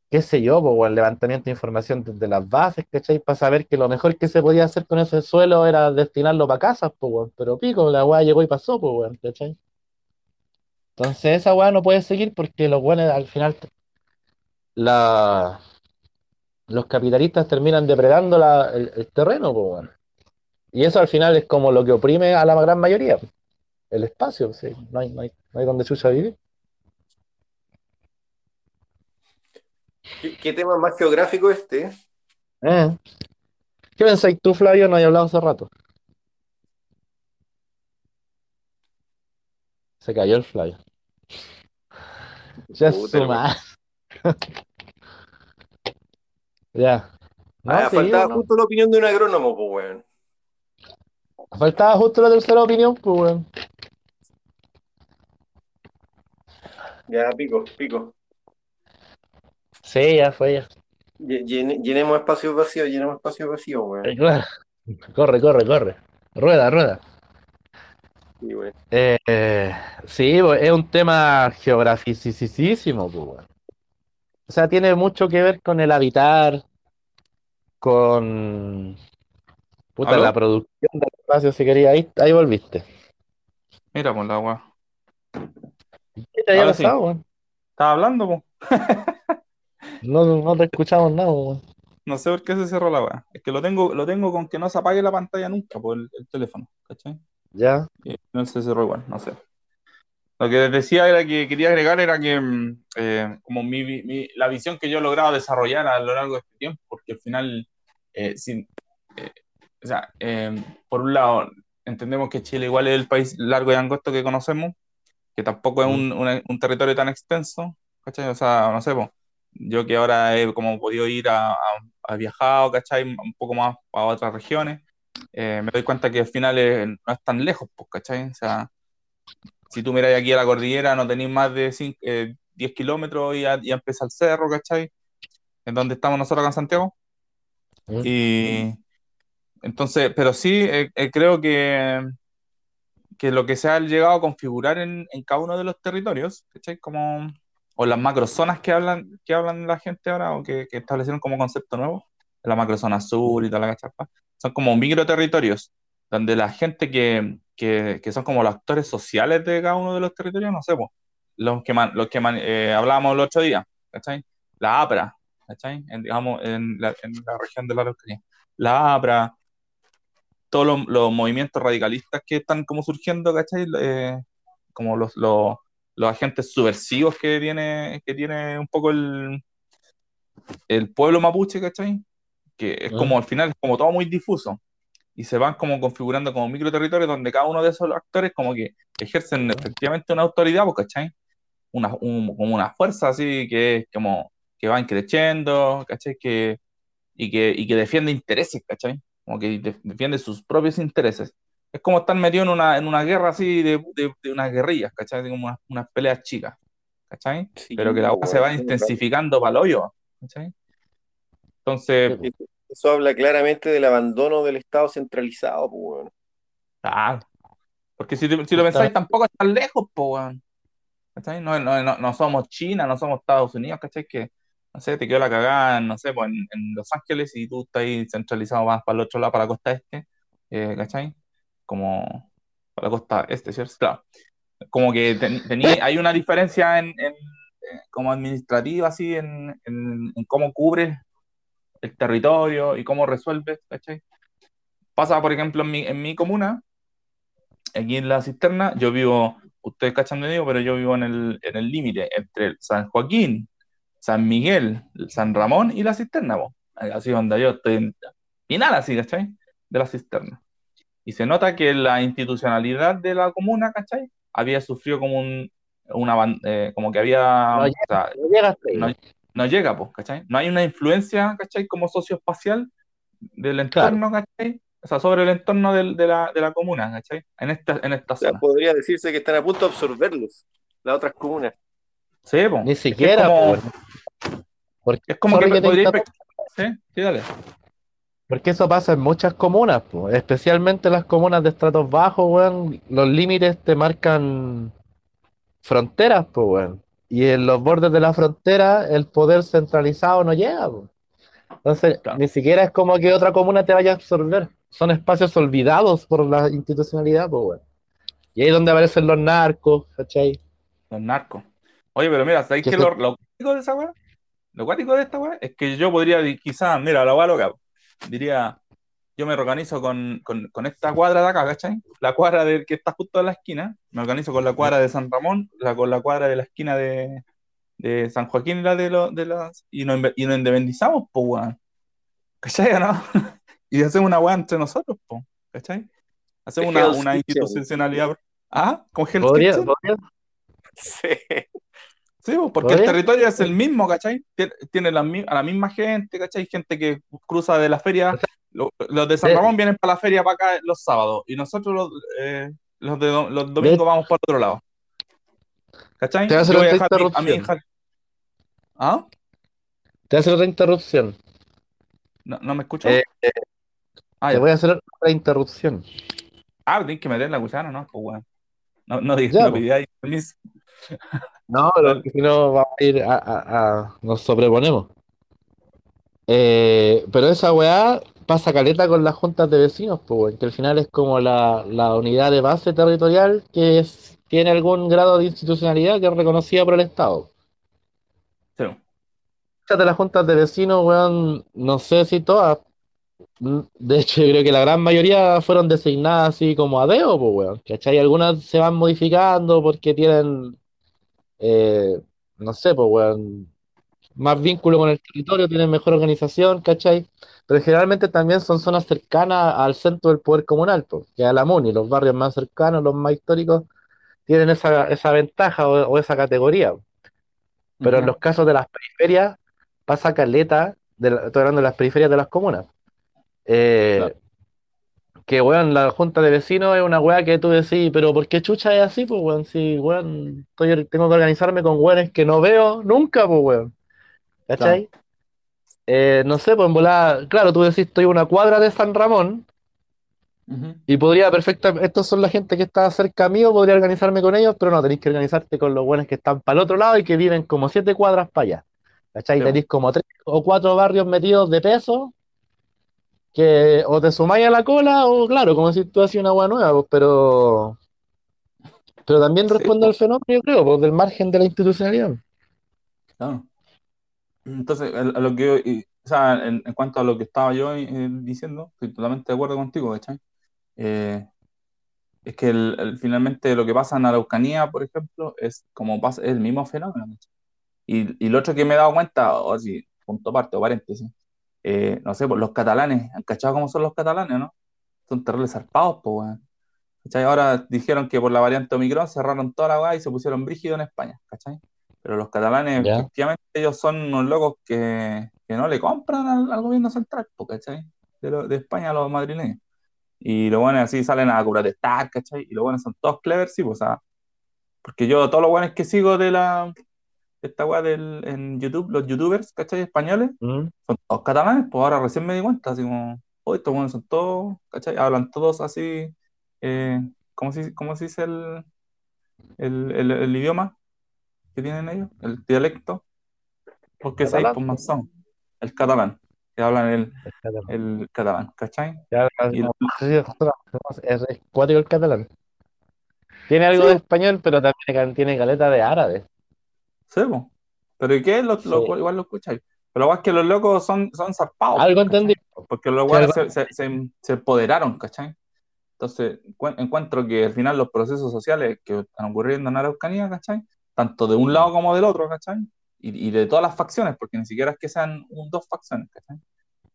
[SPEAKER 4] qué sé yo, pues, el levantamiento de información desde las bases, ¿cachai? Para saber que lo mejor que se podía hacer con ese suelo era destinarlo para casas, pues. Pero pico, la weá llegó y pasó, pues, ¿cachai? Entonces esa weá no puede seguir porque los weones al final la, los capitalistas terminan depredando el, terreno, pues. Y eso al final es como lo que oprime a la gran mayoría, el espacio, sí. No hay, no hay, no hay donde chucha vivir.
[SPEAKER 3] ¿Qué, qué tema más geográfico este?
[SPEAKER 4] Eh. ¿Qué pensáis tú, Flavio? No he hablado hace rato. Se cayó el Flavio. Ya
[SPEAKER 3] Puta,
[SPEAKER 4] su
[SPEAKER 3] hermano.
[SPEAKER 4] madre. Ya. No,
[SPEAKER 3] Ah,
[SPEAKER 4] sí,
[SPEAKER 3] faltaba
[SPEAKER 4] no.
[SPEAKER 3] justo la opinión de un agrónomo, pues, weón.
[SPEAKER 4] Faltaba justo la tercera opinión, pues, weón.
[SPEAKER 3] Ya, pico, pico.
[SPEAKER 4] Sí, ya fue ya.
[SPEAKER 3] Lle- llene- Llenemos espacios vacíos, llenemos espacios vacíos, weón.
[SPEAKER 4] Eh, claro. Corre, corre, corre. Rueda, rueda.
[SPEAKER 3] Sí, weón.
[SPEAKER 4] Eh, eh, sí, es un tema geograficísimo, pues, weón. O sea, tiene mucho que ver con el habitar, con puta,
[SPEAKER 2] ¿Aló?
[SPEAKER 4] la producción del espacio, si quería. Ahí, ahí volviste.
[SPEAKER 2] Mira, pues la weá.
[SPEAKER 4] ¿Qué te había
[SPEAKER 2] Ahora sí.
[SPEAKER 4] pasado, weón?
[SPEAKER 2] Estaba hablando, pues. <laughs>
[SPEAKER 4] No, no te escuchamos nada, weón.
[SPEAKER 2] No sé por qué se cerró la weá. Es que lo tengo, lo tengo con que no se apague la pantalla nunca por el, el teléfono, ¿cachai?
[SPEAKER 4] Ya.
[SPEAKER 2] Y no se cerró igual, no sé. Lo que les decía era que quería agregar era que mm, eh, como mi, la visión que yo he logrado desarrollar a lo largo de este tiempo, porque al final, eh, sin, eh, o sea, eh, por un lado, entendemos que Chile igual es el país largo y angosto que conocemos, que tampoco es un, una- un territorio tan extenso, ¿cachai? O sea, no sé, yo que ahora he como podido ir a, a, a viajado, ¿cachai? Un poco más a otras regiones, eh, me doy cuenta que al final eh, no es tan lejos, pues, ¿cachai? O sea, si tú miras aquí a la cordillera, no tenéis más de cin- eh, 10 kilómetros y ya, ya empieza el cerro, ¿cachai? En donde estamos nosotros acá en Santiago. Y entonces, pero sí, eh, eh, creo que, que lo que se ha llegado a configurar en, en cada uno de los territorios, ¿cachai? Como, o las macrozonas que hablan, que hablan la gente ahora, o que, que establecieron como concepto nuevo, la macrozona sur y toda la cachapa, son como microterritorios, donde la gente que, que, que son como los actores sociales de cada uno de los territorios, no sé, pues, los que, man- los que man- eh, hablábamos el otro día, ¿cachai? La APRA, ¿cachai? En, digamos, en la, en la región de la Araucanía. La APRA, todos los, los movimientos radicalistas que están como surgiendo, ¿cachai? Eh, como los, los, los agentes subversivos que tiene, que tiene un poco el, el pueblo mapuche, ¿cachai? Que es
[SPEAKER 4] Ah.
[SPEAKER 2] como al final es como todo muy difuso y se van como configurando como microterritorios donde cada uno de esos actores como que ejercen efectivamente una autoridad, pues, ¿cachai? Una, un- como una fuerza así que es como que van creciendo, ¿cachai? Que, y, que, y que defiende intereses, ¿cachai? Como que de- defiende sus propios intereses. Es como estar metido en una, en una guerra así de, de, de unas guerrillas, ¿cachai? Como unas, unas peleas chicas, ¿cachai?
[SPEAKER 3] Sí,
[SPEAKER 2] Pero que la cosa se va intensificando para el hoyo, ¿cachai? Entonces,
[SPEAKER 3] Eso, habla claramente del abandono del Estado centralizado, pues, weón.
[SPEAKER 2] Ah, porque si, si lo pensáis, tampoco es tan lejos, po, weón. ¿Cachai? No, no, no, no somos China, no somos Estados Unidos, ¿cachai? Que, no sé, te quedó la cagada, no sé, pues en, en Los Ángeles y tú estás ahí centralizado más para el otro lado, para la costa este, eh, ¿cachai? Como para la costa este, ¿cierto? Claro. Como que ten- tení- hay una diferencia en, en, eh, como administrativa, así, en, en, en cómo cubres el territorio y cómo resuelves, ¿cachai? Pasa, por ejemplo, en mi, en mi comuna, aquí en la cisterna, yo vivo, ustedes cachan de digo, pero yo vivo en el en el límite entre San Joaquín, San Miguel, San Ramón y la cisterna, po. así donde yo estoy en final así, ¿cachai? De la cisterna. Y se nota que la institucionalidad de la comuna, ¿cachai? Había sufrido como un, una, eh, como que había,
[SPEAKER 4] No
[SPEAKER 2] o
[SPEAKER 4] llega.
[SPEAKER 2] sea,
[SPEAKER 4] No ahí.
[SPEAKER 2] no, no llega, pues, ¿cachai? No hay una influencia, ¿cachai? Como socioespacial del entorno, ¿cachai? O sea, sobre el entorno del- de, la, de la comuna, ¿cachai? En esta, en esta
[SPEAKER 3] O sea,
[SPEAKER 2] zona.
[SPEAKER 3] podría decirse que están a punto de absorberlos las otras comunas.
[SPEAKER 2] Sí, po.
[SPEAKER 4] Ni
[SPEAKER 2] que es
[SPEAKER 4] siquiera,
[SPEAKER 2] como.
[SPEAKER 4] Porque,
[SPEAKER 2] es como que
[SPEAKER 4] que
[SPEAKER 2] podría Sí, sí, dale.
[SPEAKER 4] porque eso pasa en muchas comunas, po, especialmente las comunas de estratos bajos, weón. Los límites te marcan fronteras, pues, weón. Y en los bordes de la frontera el poder centralizado no llega, po. Entonces,
[SPEAKER 2] Claro.
[SPEAKER 4] ni siquiera es como que otra comuna te vaya a absorber. Son espacios olvidados por la institucionalidad, pues, weón. Y ahí es donde aparecen los narcos, ¿cachai?
[SPEAKER 2] Los narcos. Oye, pero mira, ¿sabéis
[SPEAKER 4] Que
[SPEAKER 2] lo, lo cuático de esa weá? Lo cuático de esta weá es que yo podría, quizás, mira, la weá loca, diría, yo me organizo con, con, con esta cuadra de acá, ¿cachai? La cuadra de, que está justo en la esquina, me organizo con la cuadra de San Ramón, la, con la cuadra de la esquina de, de San Joaquín y la de, de las, y nos, y nos independizamos, pues, weón. ¿Cachai no? <laughs> y hacemos una weá entre nosotros, pues, ¿cachai? Hacemos una, institucionalidad. Ah, con Hell's
[SPEAKER 4] Podría, podría- <laughs>
[SPEAKER 3] Sí.
[SPEAKER 2] Sí, porque el territorio es el mismo, ¿cachai? Tien- Tiene la, a la misma gente, ¿cachai? Gente que cruza de la feria. Lo- Los de San Ramón vienen para la feria para acá los sábados y nosotros los, eh, los, de, los domingos vamos para otro lado. ¿Cachai?
[SPEAKER 4] Te
[SPEAKER 2] Yo voy a
[SPEAKER 4] otra
[SPEAKER 2] dejar a mi- hija. ¿Ah?
[SPEAKER 4] Te voy a hacer otra interrupción.
[SPEAKER 2] ¿No, no me escucho?
[SPEAKER 4] Eh,
[SPEAKER 2] ah,
[SPEAKER 4] Te
[SPEAKER 2] ya.
[SPEAKER 4] voy a hacer otra interrupción.
[SPEAKER 2] Ah, tienes que meter la cuchara, ¿no? Pues bueno. No, no, digas-
[SPEAKER 4] Ya,
[SPEAKER 2] no
[SPEAKER 4] pues.
[SPEAKER 2] pidáis permiso.
[SPEAKER 4] No, pero si no vamos a ir a, a- a- nos sobreponemos. Eh, pero esa weá pasa caleta con las juntas de vecinos, pues, que al final es como la, la unidad de base territorial que es- tiene algún grado de institucionalidad que es reconocida por el Estado.
[SPEAKER 2] Sí.
[SPEAKER 4] De las juntas de vecinos, weón, no sé si todas, de hecho yo creo que la gran mayoría fueron designadas así como a dedo, pues, weón, ¿cachai? Algunas se van modificando porque tienen, eh, no sé, pues, weón, más vínculo con el territorio, tienen mejor organización, ¿cachai? Pero generalmente también son zonas cercanas al centro del poder comunal, pues, que a la MUNI, los barrios más cercanos, los más históricos, tienen esa, esa ventaja o, o esa categoría. Pero en los casos de las periferias, pasa caleta, de la- estoy hablando de las periferias de las comunas. Eh,
[SPEAKER 2] Claro.
[SPEAKER 4] Que, weón, la junta de vecinos es una weá que tú decís, pero ¿por qué chucha es así, pues, weón? Si, weón, estoy- tengo que organizarme con weones que no veo nunca, pues, weón. ¿Cachai? Eh, no sé, pues en volada, claro, tú decís, estoy una cuadra de San Ramón y podría perfectamente, estos son la gente que está cerca mío, podría organizarme con ellos, pero no, tenéis que organizarte con los buenos que están para el otro lado y que viven como siete cuadras para allá. ¿Cachai?
[SPEAKER 2] Sí,
[SPEAKER 4] Tenéis como tres o cuatro barrios metidos de peso que o te sumáis a la cola o, claro, como si tú hacías una agua nueva, pues, pero. Pero también
[SPEAKER 2] Sí,
[SPEAKER 4] responde al fenómeno, yo creo, pues, del margen de la institucionalidad.
[SPEAKER 2] Claro. Entonces, a lo que yo, y- o sea, en, en cuanto a lo que estaba yo eh, diciendo, estoy totalmente de acuerdo contigo, ¿cachai? Eh, es que el, el- finalmente lo que pasa en Araucanía, por ejemplo, es como pasa, es el mismo fenómeno. ¿cachai? Y, y lo otro que me he dado cuenta, o así, punto aparte o paréntesis, eh, no sé, pues los catalanes, ¿han cachado cómo son los catalanes, no? Son terribles zarpados, pues, weón. ¿Cachai? Ahora dijeron que por la variante Omicron cerraron toda la weá y se pusieron brígidos en España, ¿cachai? Pero los catalanes, efectivamente, ellos son unos locos que, que no le compran al, al gobierno central, ¿cachai? De, lo- de España a los madrileños. Y los buenos así salen a protestar, ¿cachai? Y los buenos son todos clever, sí, pues, o sea, porque yo, todos los buenos que sigo de la, esta weá del, en YouTube, los youtubers, ¿cachai? Españoles,
[SPEAKER 4] ¿Mm?
[SPEAKER 2] son todos catalanes, pues ahora recién me di cuenta, así como, oh, estos son todos, ¿cachai? Hablan todos así, eh, ¿cómo se, cómo se dice el, el, el, el idioma que tienen ellos? El dialecto, porque seis,
[SPEAKER 4] Catalán.
[SPEAKER 2] pues más son, el catalán, que hablan el,
[SPEAKER 4] Es catalán.
[SPEAKER 2] el catalán, ¿cachai? Y-
[SPEAKER 4] no, es, es cuático el catalán. Tiene algo
[SPEAKER 2] Sí.
[SPEAKER 4] de español, pero también tiene caleta de árabe.
[SPEAKER 2] Sí, pues. Pero ¿y qué? Lo, lo-
[SPEAKER 4] Sí.
[SPEAKER 2] igual lo escucháis. Pero lo que es que los locos son, son zarpados.
[SPEAKER 4] Algo entendí.
[SPEAKER 2] Porque los
[SPEAKER 4] algo-
[SPEAKER 2] se, se, se, se empoderaron, ¿cachai? Entonces, encu- encuentro que al final los procesos sociales que están ocurriendo en Araucanía, ¿cachai? Tanto de un lado como del otro, ¿cachai? Y, y de todas las facciones, porque ni siquiera es que sean un, dos facciones, ¿cachai?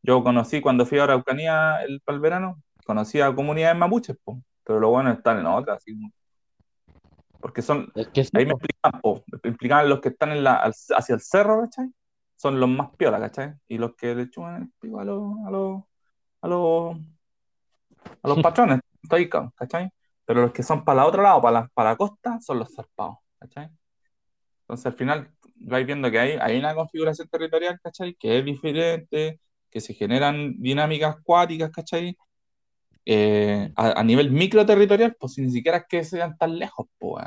[SPEAKER 2] Yo conocí cuando fui a Araucanía el, para el verano, conocí a comunidades mapuches, po, pero los buenos están en otras, así porque son, Ahí me explicaban los que están en la, hacia el cerro, ¿cachai? Son los más piola, ¿cachai? Y los que le chupan el pico a los, a los, a los, a los <laughs> patrones, ¿cachai? Pero los que son para el otro lado, para la, para la costa, son los zarpados, ¿cachai? Entonces al final vais viendo que hay, hay una configuración territorial, ¿cachai? Que es diferente, que se generan dinámicas cuáticas, ¿cachai? Eh, a, a nivel microterritorial, pues ni siquiera es que sean tan lejos, pues.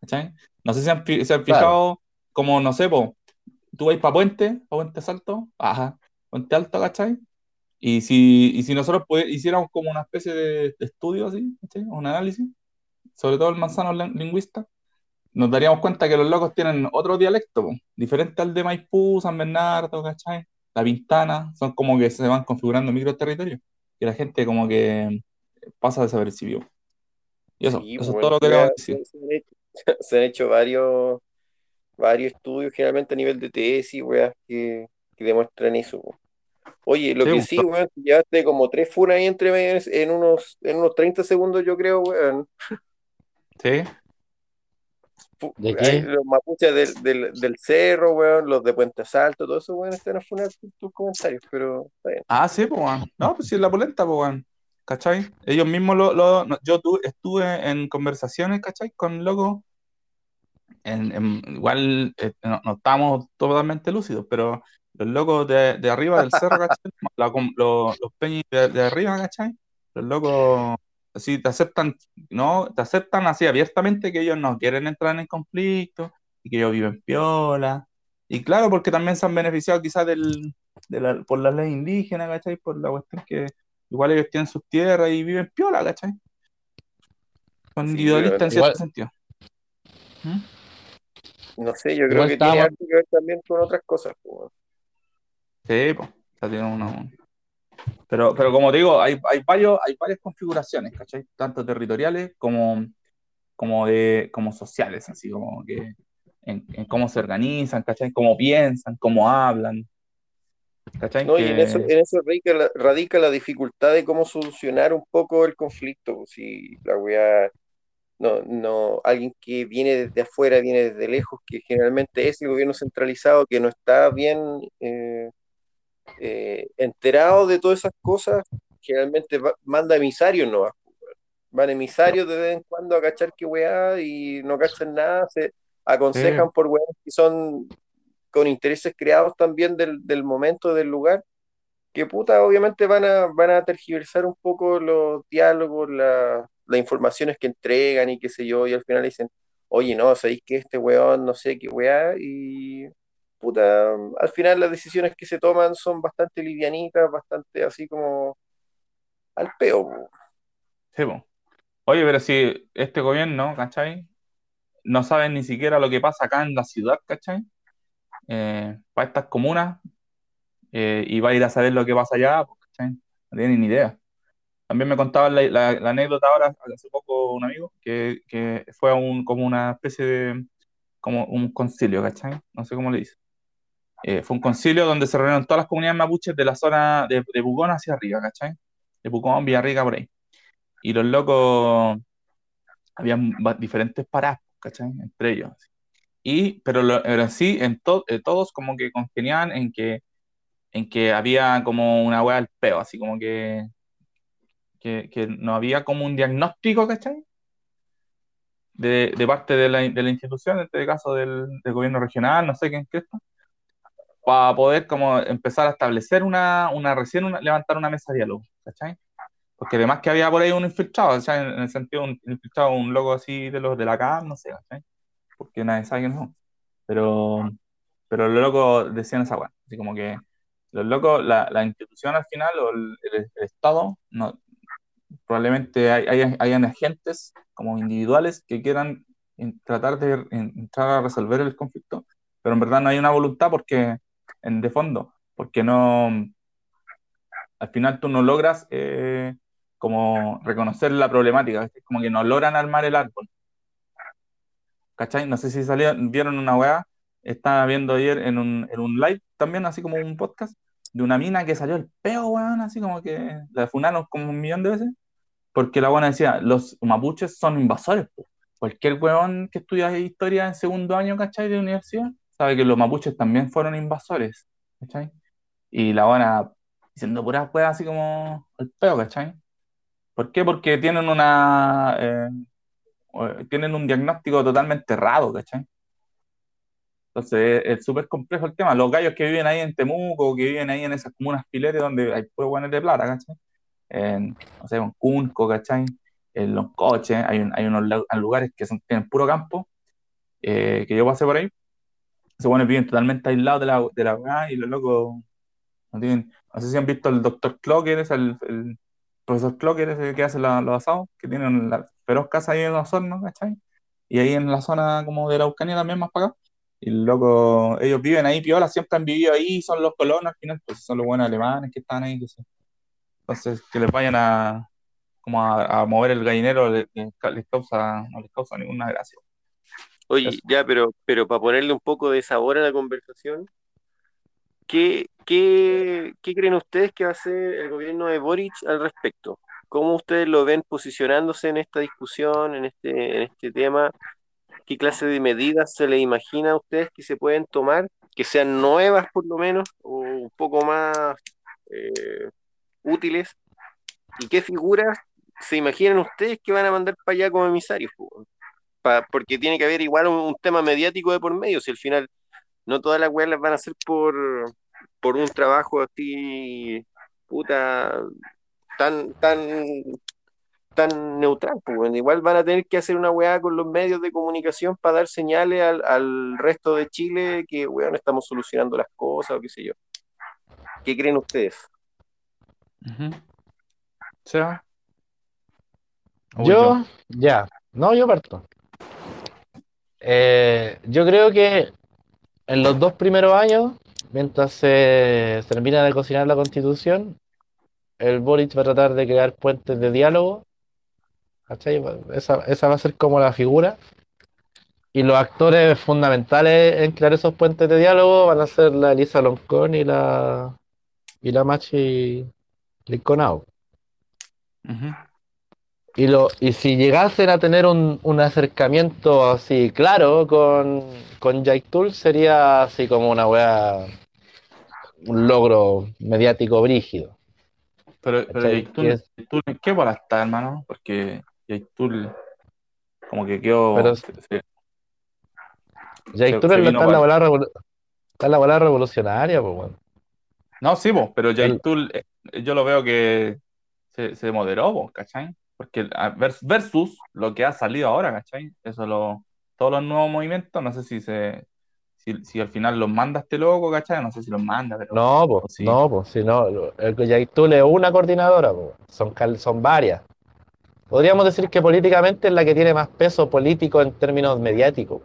[SPEAKER 2] ¿Cachai? No sé si han, se han
[SPEAKER 4] Claro.
[SPEAKER 2] fijado, como no sé, tú vais para Puente, para Puente Salto, ajá, Puente Alto, ¿cachai? Y si, y si nosotros hiciéramos como una especie de, de estudio así, ¿cachai? Un análisis, sobre todo el manzano lin- lingüista, nos daríamos cuenta que los locos tienen otro dialecto, po, diferente al de Maipú, San Bernardo, ¿cachai? La Pintana, son como que se van configurando microterritorios y la gente como que pasa desapercibido. Y eso,
[SPEAKER 3] Sí,
[SPEAKER 2] eso es
[SPEAKER 3] pues,
[SPEAKER 2] todo lo que
[SPEAKER 3] ya
[SPEAKER 2] decir.
[SPEAKER 3] se, han hecho, <laughs> se han hecho varios, varios estudios, generalmente a nivel de tesis, weas, que, que demuestran eso. Oye, lo
[SPEAKER 2] Sí,
[SPEAKER 3] que
[SPEAKER 2] pues,
[SPEAKER 3] sí, weón, llevaste como tres funas ahí entre medio en unos, en unos 30 segundos, yo creo, weón.
[SPEAKER 2] Sí.
[SPEAKER 3] Los mapuches del, del, del cerro, weón, los de Puente Salto, todo eso, weón, están a funar tus, tus comentarios, pero está bien.
[SPEAKER 2] Ah, sí, pues, weón. No, pues sí, es la polenta, pues, weón. ¿Cachai? Ellos mismos lo, lo- no, yo tu- estuve en conversaciones, ¿cachai? Con locos. En, en- igual eh, no, no estábamos totalmente lúcidos, pero los locos de, de arriba del cerro, ¿cachai? <laughs> Los, los peñis de, de arriba, ¿cachai? Los locos así te aceptan, no, te aceptan así abiertamente que ellos no quieren entrar en conflicto y que ellos viven piola. Y claro, porque también se han beneficiado quizás del, de la- por las leyes indígenas, ¿cachai? Por la cuestión que igual ellos tienen sus tierras y viven piola, ¿cachai? Son
[SPEAKER 3] Sí,
[SPEAKER 2] individualistas en
[SPEAKER 4] Igual-
[SPEAKER 2] cierto sentido. ¿Mm?
[SPEAKER 3] No sé, yo creo
[SPEAKER 4] Igual
[SPEAKER 3] que tiene algo que ver también con otras cosas, pues.
[SPEAKER 2] Sí, pues, ya tienen una- Pero, pero como te digo, hay, hay varios, hay varias configuraciones, ¿cachai? Tanto territoriales como, como de, como sociales, así como que en, en cómo se organizan, ¿cachai? Cómo piensan, cómo hablan. ¿Cachai?
[SPEAKER 3] No, y en
[SPEAKER 2] Que-
[SPEAKER 3] eso, en eso radica la, radica la dificultad de cómo solucionar un poco el conflicto. pues, Si la weá, no, no, alguien que viene desde afuera, viene desde lejos, que generalmente es el gobierno centralizado, que no está bien eh, eh, enterado de todas esas cosas, generalmente va- manda emisarios, ¿no? Van emisarios de vez en cuando a cachar qué weá y no cachan nada, se aconsejan
[SPEAKER 2] Sí.
[SPEAKER 3] por weas que son con intereses creados también del, del momento, del lugar, que puta, obviamente van a, van a tergiversar un poco los diálogos, la- las informaciones que entregan y qué sé yo, y al final dicen, oye, no, sabéis que este weón, no sé qué weá, y puta, al final las decisiones que se toman son bastante livianitas, bastante así como al peo.
[SPEAKER 2] Sí. Oye, pero si este gobierno, ¿cachai? No saben ni siquiera lo que pasa acá en la ciudad, ¿cachai? Eh, para estas comunas, eh, y va a ir a saber lo que pasa allá, ¿cachai? No tienen ni idea. También me contaba la, la- la anécdota ahora, hace poco, un amigo, que, que fue a un, como una especie de, como un concilio, ¿cachai? No sé cómo le dice. Eh, fue un concilio donde se reunieron todas las comunidades mapuches de la zona de, de Pucón hacia arriba, ¿cachai? De Pucón, Villarrica, por ahí. Y los locos, habían diferentes paradas, ¿cachai? Entre ellos. Y, pero, lo, pero sí, en to- eh, todos como que congeniaban en que, en que había como una hueá al peo, así como que, que, que no había como un diagnóstico, ¿cachai? De, de parte de la, de la institución, en este caso del, del gobierno regional, no sé quién qué está, para poder como empezar a establecer una, una recién una- levantar una mesa de diálogo, ¿cachai? Porque además que había por ahí un infiltrado, en, en el sentido un infiltrado, un loco así de los de la CAM, no sé, ¿cachai? Porque nadie sabe quién son. Pero, pero los locos decían esa weá, así como que los locos, la, la institución al final, o el, el- el Estado, no, probablemente hay, hay- hayan agentes como individuales que quieran tratar de entrar a resolver el conflicto, pero en verdad no hay una voluntad porque, en, de fondo, porque no, al final tú no logras eh, como reconocer la problemática, como que no logran armar el árbol. ¿Cachai? No sé si salieron, vieron una weá, estaba viendo ayer en un, en un live también, así como un podcast, de una mina que salió el peo, weón, así como que la funaron como un millón de veces, porque la buena decía, los mapuches son invasores, po. Cualquier weón que estudia historia en segundo año, ¿cachai? De universidad, sabe que los mapuches también fueron invasores, ¿cachai? Y la buena diciendo puras weas así como el peo, ¿cachai? ¿Por qué? Porque tienen una... eh, tienen un diagnóstico totalmente errado, ¿cachai? Entonces es súper complejo el tema. Los gallos que viven ahí en Temuco, que viven ahí en esas comunas piletes donde hay puros buenos de plata, ¿cachai? En, no sé, en Cunco, ¿cachai? En Los Coches, hay, un- hay unos lu- lugares que son, tienen puro campo, eh, que yo pasé por ahí. Esos buenos viven totalmente aislados de la, de la weá y los locos no tienen... No sé si han visto el doctor Clocker, es el, el profesor Clocker, ese que hace los asados, que tienen la feroz casa ahí en los hornos, ¿cachai? Y ahí en la zona como de la Araucanía también más para acá. Y loco, ellos viven ahí, piola, siempre han vivido ahí, son los colonos al final, pues son los buenos alemanes que están ahí, que sé. Entonces, que les vayan a como a, mover el gallinero les causa, no les causa ninguna gracia.
[SPEAKER 3] Oye,
[SPEAKER 2] Eso.
[SPEAKER 3] ya, pero, pero para ponerle un poco de sabor a la conversación, ¿qué, qué, qué creen ustedes que va a hacer el gobierno de Boric al respecto? ¿Cómo ustedes lo ven posicionándose en esta discusión, en este, en este tema? ¿Qué clase de medidas se les imagina a ustedes que se pueden tomar? Que sean nuevas por lo menos, o un poco más eh, útiles. ¿Y qué figuras se imaginan ustedes que van a mandar para allá como emisarios? Pa- porque tiene que haber igual un, un tema mediático de por medio, si al final no todas las weas las van a hacer por, por un trabajo así, puta, tan, tan, tan neutral, pues, igual van a tener que hacer una weá con los medios de comunicación para dar señales al, al resto de Chile que, weón, estamos solucionando las cosas o qué sé yo. ¿Qué creen ustedes?
[SPEAKER 2] Ujú. Seba. O
[SPEAKER 4] Yo, ya, no, yo parto. Eh, yo creo que en los dos primeros años, mientras se termina de cocinar la constitución, el Boric va a tratar de crear puentes de diálogo. ¿cachai? Esa, va a ser como la figura. Y los actores fundamentales en crear esos puentes de diálogo van a ser la Elisa Loncón y la, y la Machi Linconao.
[SPEAKER 2] Ujú.
[SPEAKER 4] Y, lo, y si llegasen a tener un, un acercamiento así claro con, con Tool sería así como una weá, un logro mediático brígido.
[SPEAKER 2] Pero, pero Yaitul, ¿en qué bola está, hermano? Porque Yaitul como que quedó...
[SPEAKER 4] Pero-
[SPEAKER 2] se- se-
[SPEAKER 4] J. Tool
[SPEAKER 2] se
[SPEAKER 4] está en la bola está en la bola revolucionaria, pues bueno.
[SPEAKER 2] No, sí, vos, pero
[SPEAKER 4] El-
[SPEAKER 2] Yaitul, eh, yo lo veo que se, se moderó, vos, ¿cachai? Porque versus lo que ha salido ahora, ¿cachai? Eso lo, todos los nuevos movimientos, no sé si se si, si al final los manda este loco, ¿cachai? No sé si los manda, pero
[SPEAKER 4] No, pues,
[SPEAKER 2] sí.
[SPEAKER 4] no, pues, si no, lo- el J. Tool es una coordinadora, son, son varias. Podríamos decir que políticamente es la que tiene más peso político en términos mediáticos,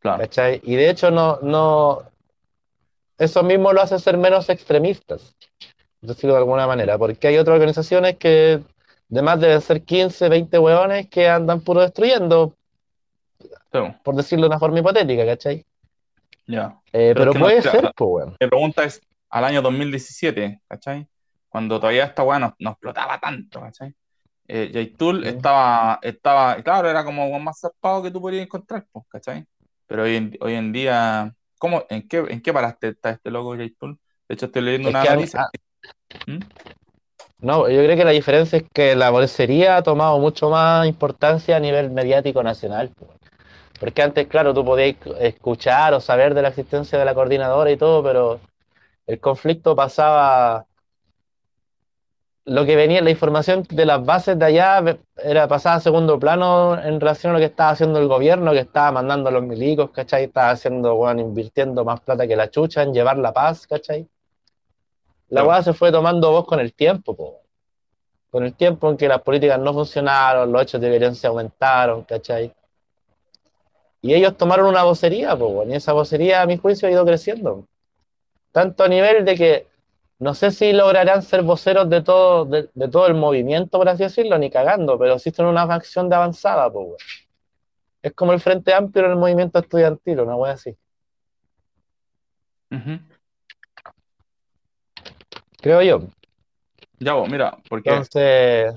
[SPEAKER 2] claro.
[SPEAKER 4] ¿Cachai? Y de hecho no, no, eso mismo lo hace ser menos extremistas, decirlo de alguna manera, porque hay otras organizaciones que además deben ser 15, 20 hueones que andan puro destruyendo,
[SPEAKER 2] Sí,
[SPEAKER 4] por decirlo de una forma hipotética, ¿cachai?
[SPEAKER 2] ya.
[SPEAKER 4] Eh,
[SPEAKER 2] Pero
[SPEAKER 4] pero
[SPEAKER 2] es que no-
[SPEAKER 4] puede
[SPEAKER 2] claro.
[SPEAKER 4] ser, pues bueno.
[SPEAKER 2] Mi pregunta es al año 2017, ¿cachai? Cuando todavía esta weá no, no explotaba tanto, ¿cachai? Eh, Yaitul
[SPEAKER 4] Mm.
[SPEAKER 2] estaba, estaba, claro, era como más zarpado que tú podías encontrar, pues, ¿cachai? Pero hoy en, hoy en día, ¿cómo, en qué, en qué paraste está este loco Yaitul? De hecho, estoy leyendo
[SPEAKER 4] Es
[SPEAKER 2] una noticia. ¿Mm?
[SPEAKER 4] No, yo creo que la diferencia es que la bolsería ha tomado mucho más importancia a nivel mediático nacional. Porque antes, claro, tú podías escuchar o saber de la existencia de la coordinadora y todo, pero el conflicto pasaba, lo que venía, la información de las bases de allá era pasada a segundo plano en relación a lo que estaba haciendo el gobierno, que estaba mandando a los milicos, ¿cachai? Estaba haciendo, weón, invirtiendo más plata que la chucha en llevar la paz, ¿cachai? La weá se fue tomando voz con el tiempo, po. Con el tiempo en que las políticas no funcionaron, los hechos de violencia aumentaron, ¿cachai? Y ellos tomaron una vocería, po, y esa vocería, a mi juicio, ha ido creciendo. Tanto a nivel de que no sé si lograrán ser voceros de todo, de, de todo el movimiento, por así decirlo, ni cagando, pero sí son una facción de avanzada, po, weón. Es como el Frente Amplio en el movimiento estudiantil, una wea así.
[SPEAKER 2] Ujú.
[SPEAKER 4] Creo yo.
[SPEAKER 2] Ya vos, mira, porque...
[SPEAKER 4] Entonces,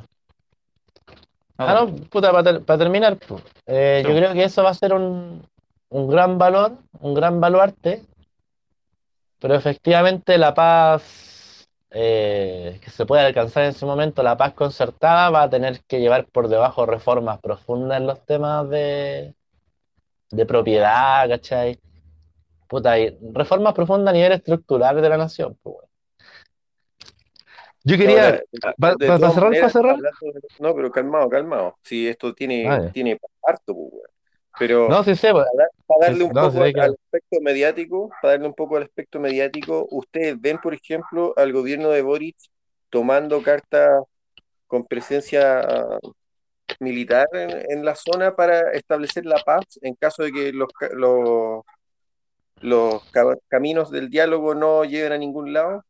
[SPEAKER 2] no,
[SPEAKER 4] Ah, no, puta, para terminar, pues, eh,
[SPEAKER 2] Sí.
[SPEAKER 4] yo creo que eso va a ser un, un gran valor, un gran baluarte, pero efectivamente la paz eh, que se puede alcanzar en ese momento, la paz concertada, va a tener que llevar por debajo reformas profundas en los temas de, de propiedad, ¿cachai? Puta, y reformas profundas a nivel estructural de la nación, pues. Yo quería, pa- pa-
[SPEAKER 3] todas
[SPEAKER 4] para cerrar, para
[SPEAKER 3] no, pero calmado, calmado. Si esto tiene,
[SPEAKER 4] Ah,
[SPEAKER 3] tiene harto, pues. Pero
[SPEAKER 4] No, sí pues,
[SPEAKER 3] para, dar- para darle
[SPEAKER 4] Sí,
[SPEAKER 3] un
[SPEAKER 4] no,
[SPEAKER 3] poco
[SPEAKER 4] sí, claro.
[SPEAKER 3] al aspecto mediático, para darle un poco al aspecto mediático, ustedes ven, por ejemplo, al gobierno de Boric tomando cartas con presencia militar en, en la zona para establecer la paz en caso de que los, los, los ca- caminos del diálogo no lleven a ningún lado,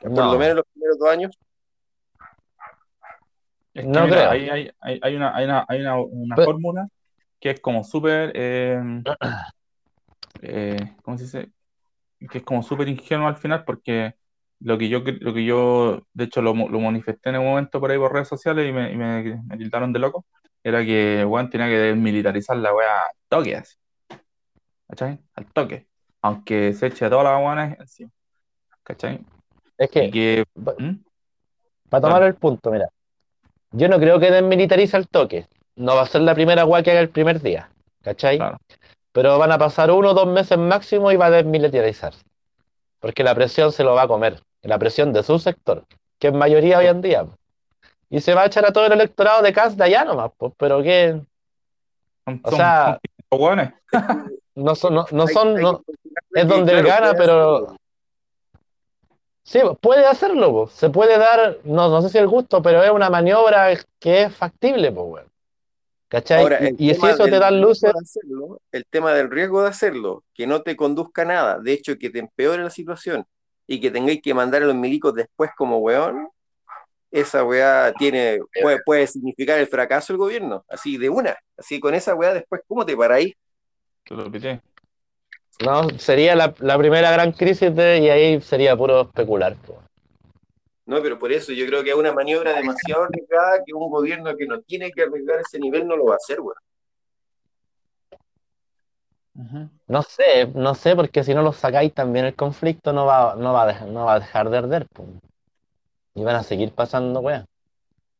[SPEAKER 3] por lo menos los primeros dos años.
[SPEAKER 2] Es que
[SPEAKER 4] No
[SPEAKER 2] mira,
[SPEAKER 4] creo.
[SPEAKER 2] hay, hay, hay, hay una, hay una, hay una, fórmula que es como súper, eh, <clears throat> eh, ¿cómo se dice? Que es como súper ingenuo al final porque lo que yo, lo que yo de hecho lo, lo manifesté en un momento por ahí por redes sociales y me, y me, me tildaron de loco, era que weón tenía que desmilitarizar la weá al toque, así. ¿Cachai? Al toque. Aunque se eche a todas las weones encima. ¿Cachai?
[SPEAKER 4] Es que,
[SPEAKER 2] que.
[SPEAKER 4] pa-
[SPEAKER 2] ¿Mm?
[SPEAKER 4] para tomar el punto, mira, yo no creo que desmilitarice el toque. No va a ser la primera weá que haga el primer día, ¿cachai?
[SPEAKER 2] Claro.
[SPEAKER 4] Pero van a pasar uno o dos meses máximo y va a desmilitarizar. Porque la presión se lo va a comer. La presión de su sector, que es mayoría hoy en día. Y se va a echar a todo el electorado de Cast de allá nomás, pues, pero que O sea,
[SPEAKER 2] son
[SPEAKER 4] no son, no, no son, no- es donde él gana, pero. Sí, puede hacerlo, po. Se puede dar, no, no sé si el gusto, pero es una maniobra que es factible, pues, weón. ¿Cachai?
[SPEAKER 3] Ahora,
[SPEAKER 4] Y- si eso te da luces,
[SPEAKER 3] hacerlo, el tema del riesgo de hacerlo, que no te conduzca a nada, de hecho que te empeore la situación y que tengáis que mandar a los milicos después como weón, esa weá tiene, puede, puede significar el fracaso del gobierno, así de una, así con esa weá después, ¿cómo te paráis?
[SPEAKER 2] Te lo pité.
[SPEAKER 4] No, sería la, la primera gran crisis de, y ahí sería puro especular.
[SPEAKER 3] No, pero por eso yo creo que es una maniobra demasiado arriesgada que un gobierno que no tiene que arriesgar ese nivel no lo va a hacer, weón.
[SPEAKER 2] Ujú.
[SPEAKER 4] No sé, no sé, porque si no lo sacáis también el conflicto no va, no va a dejar, no va a dejar de arder, po. Y van a seguir pasando, weón.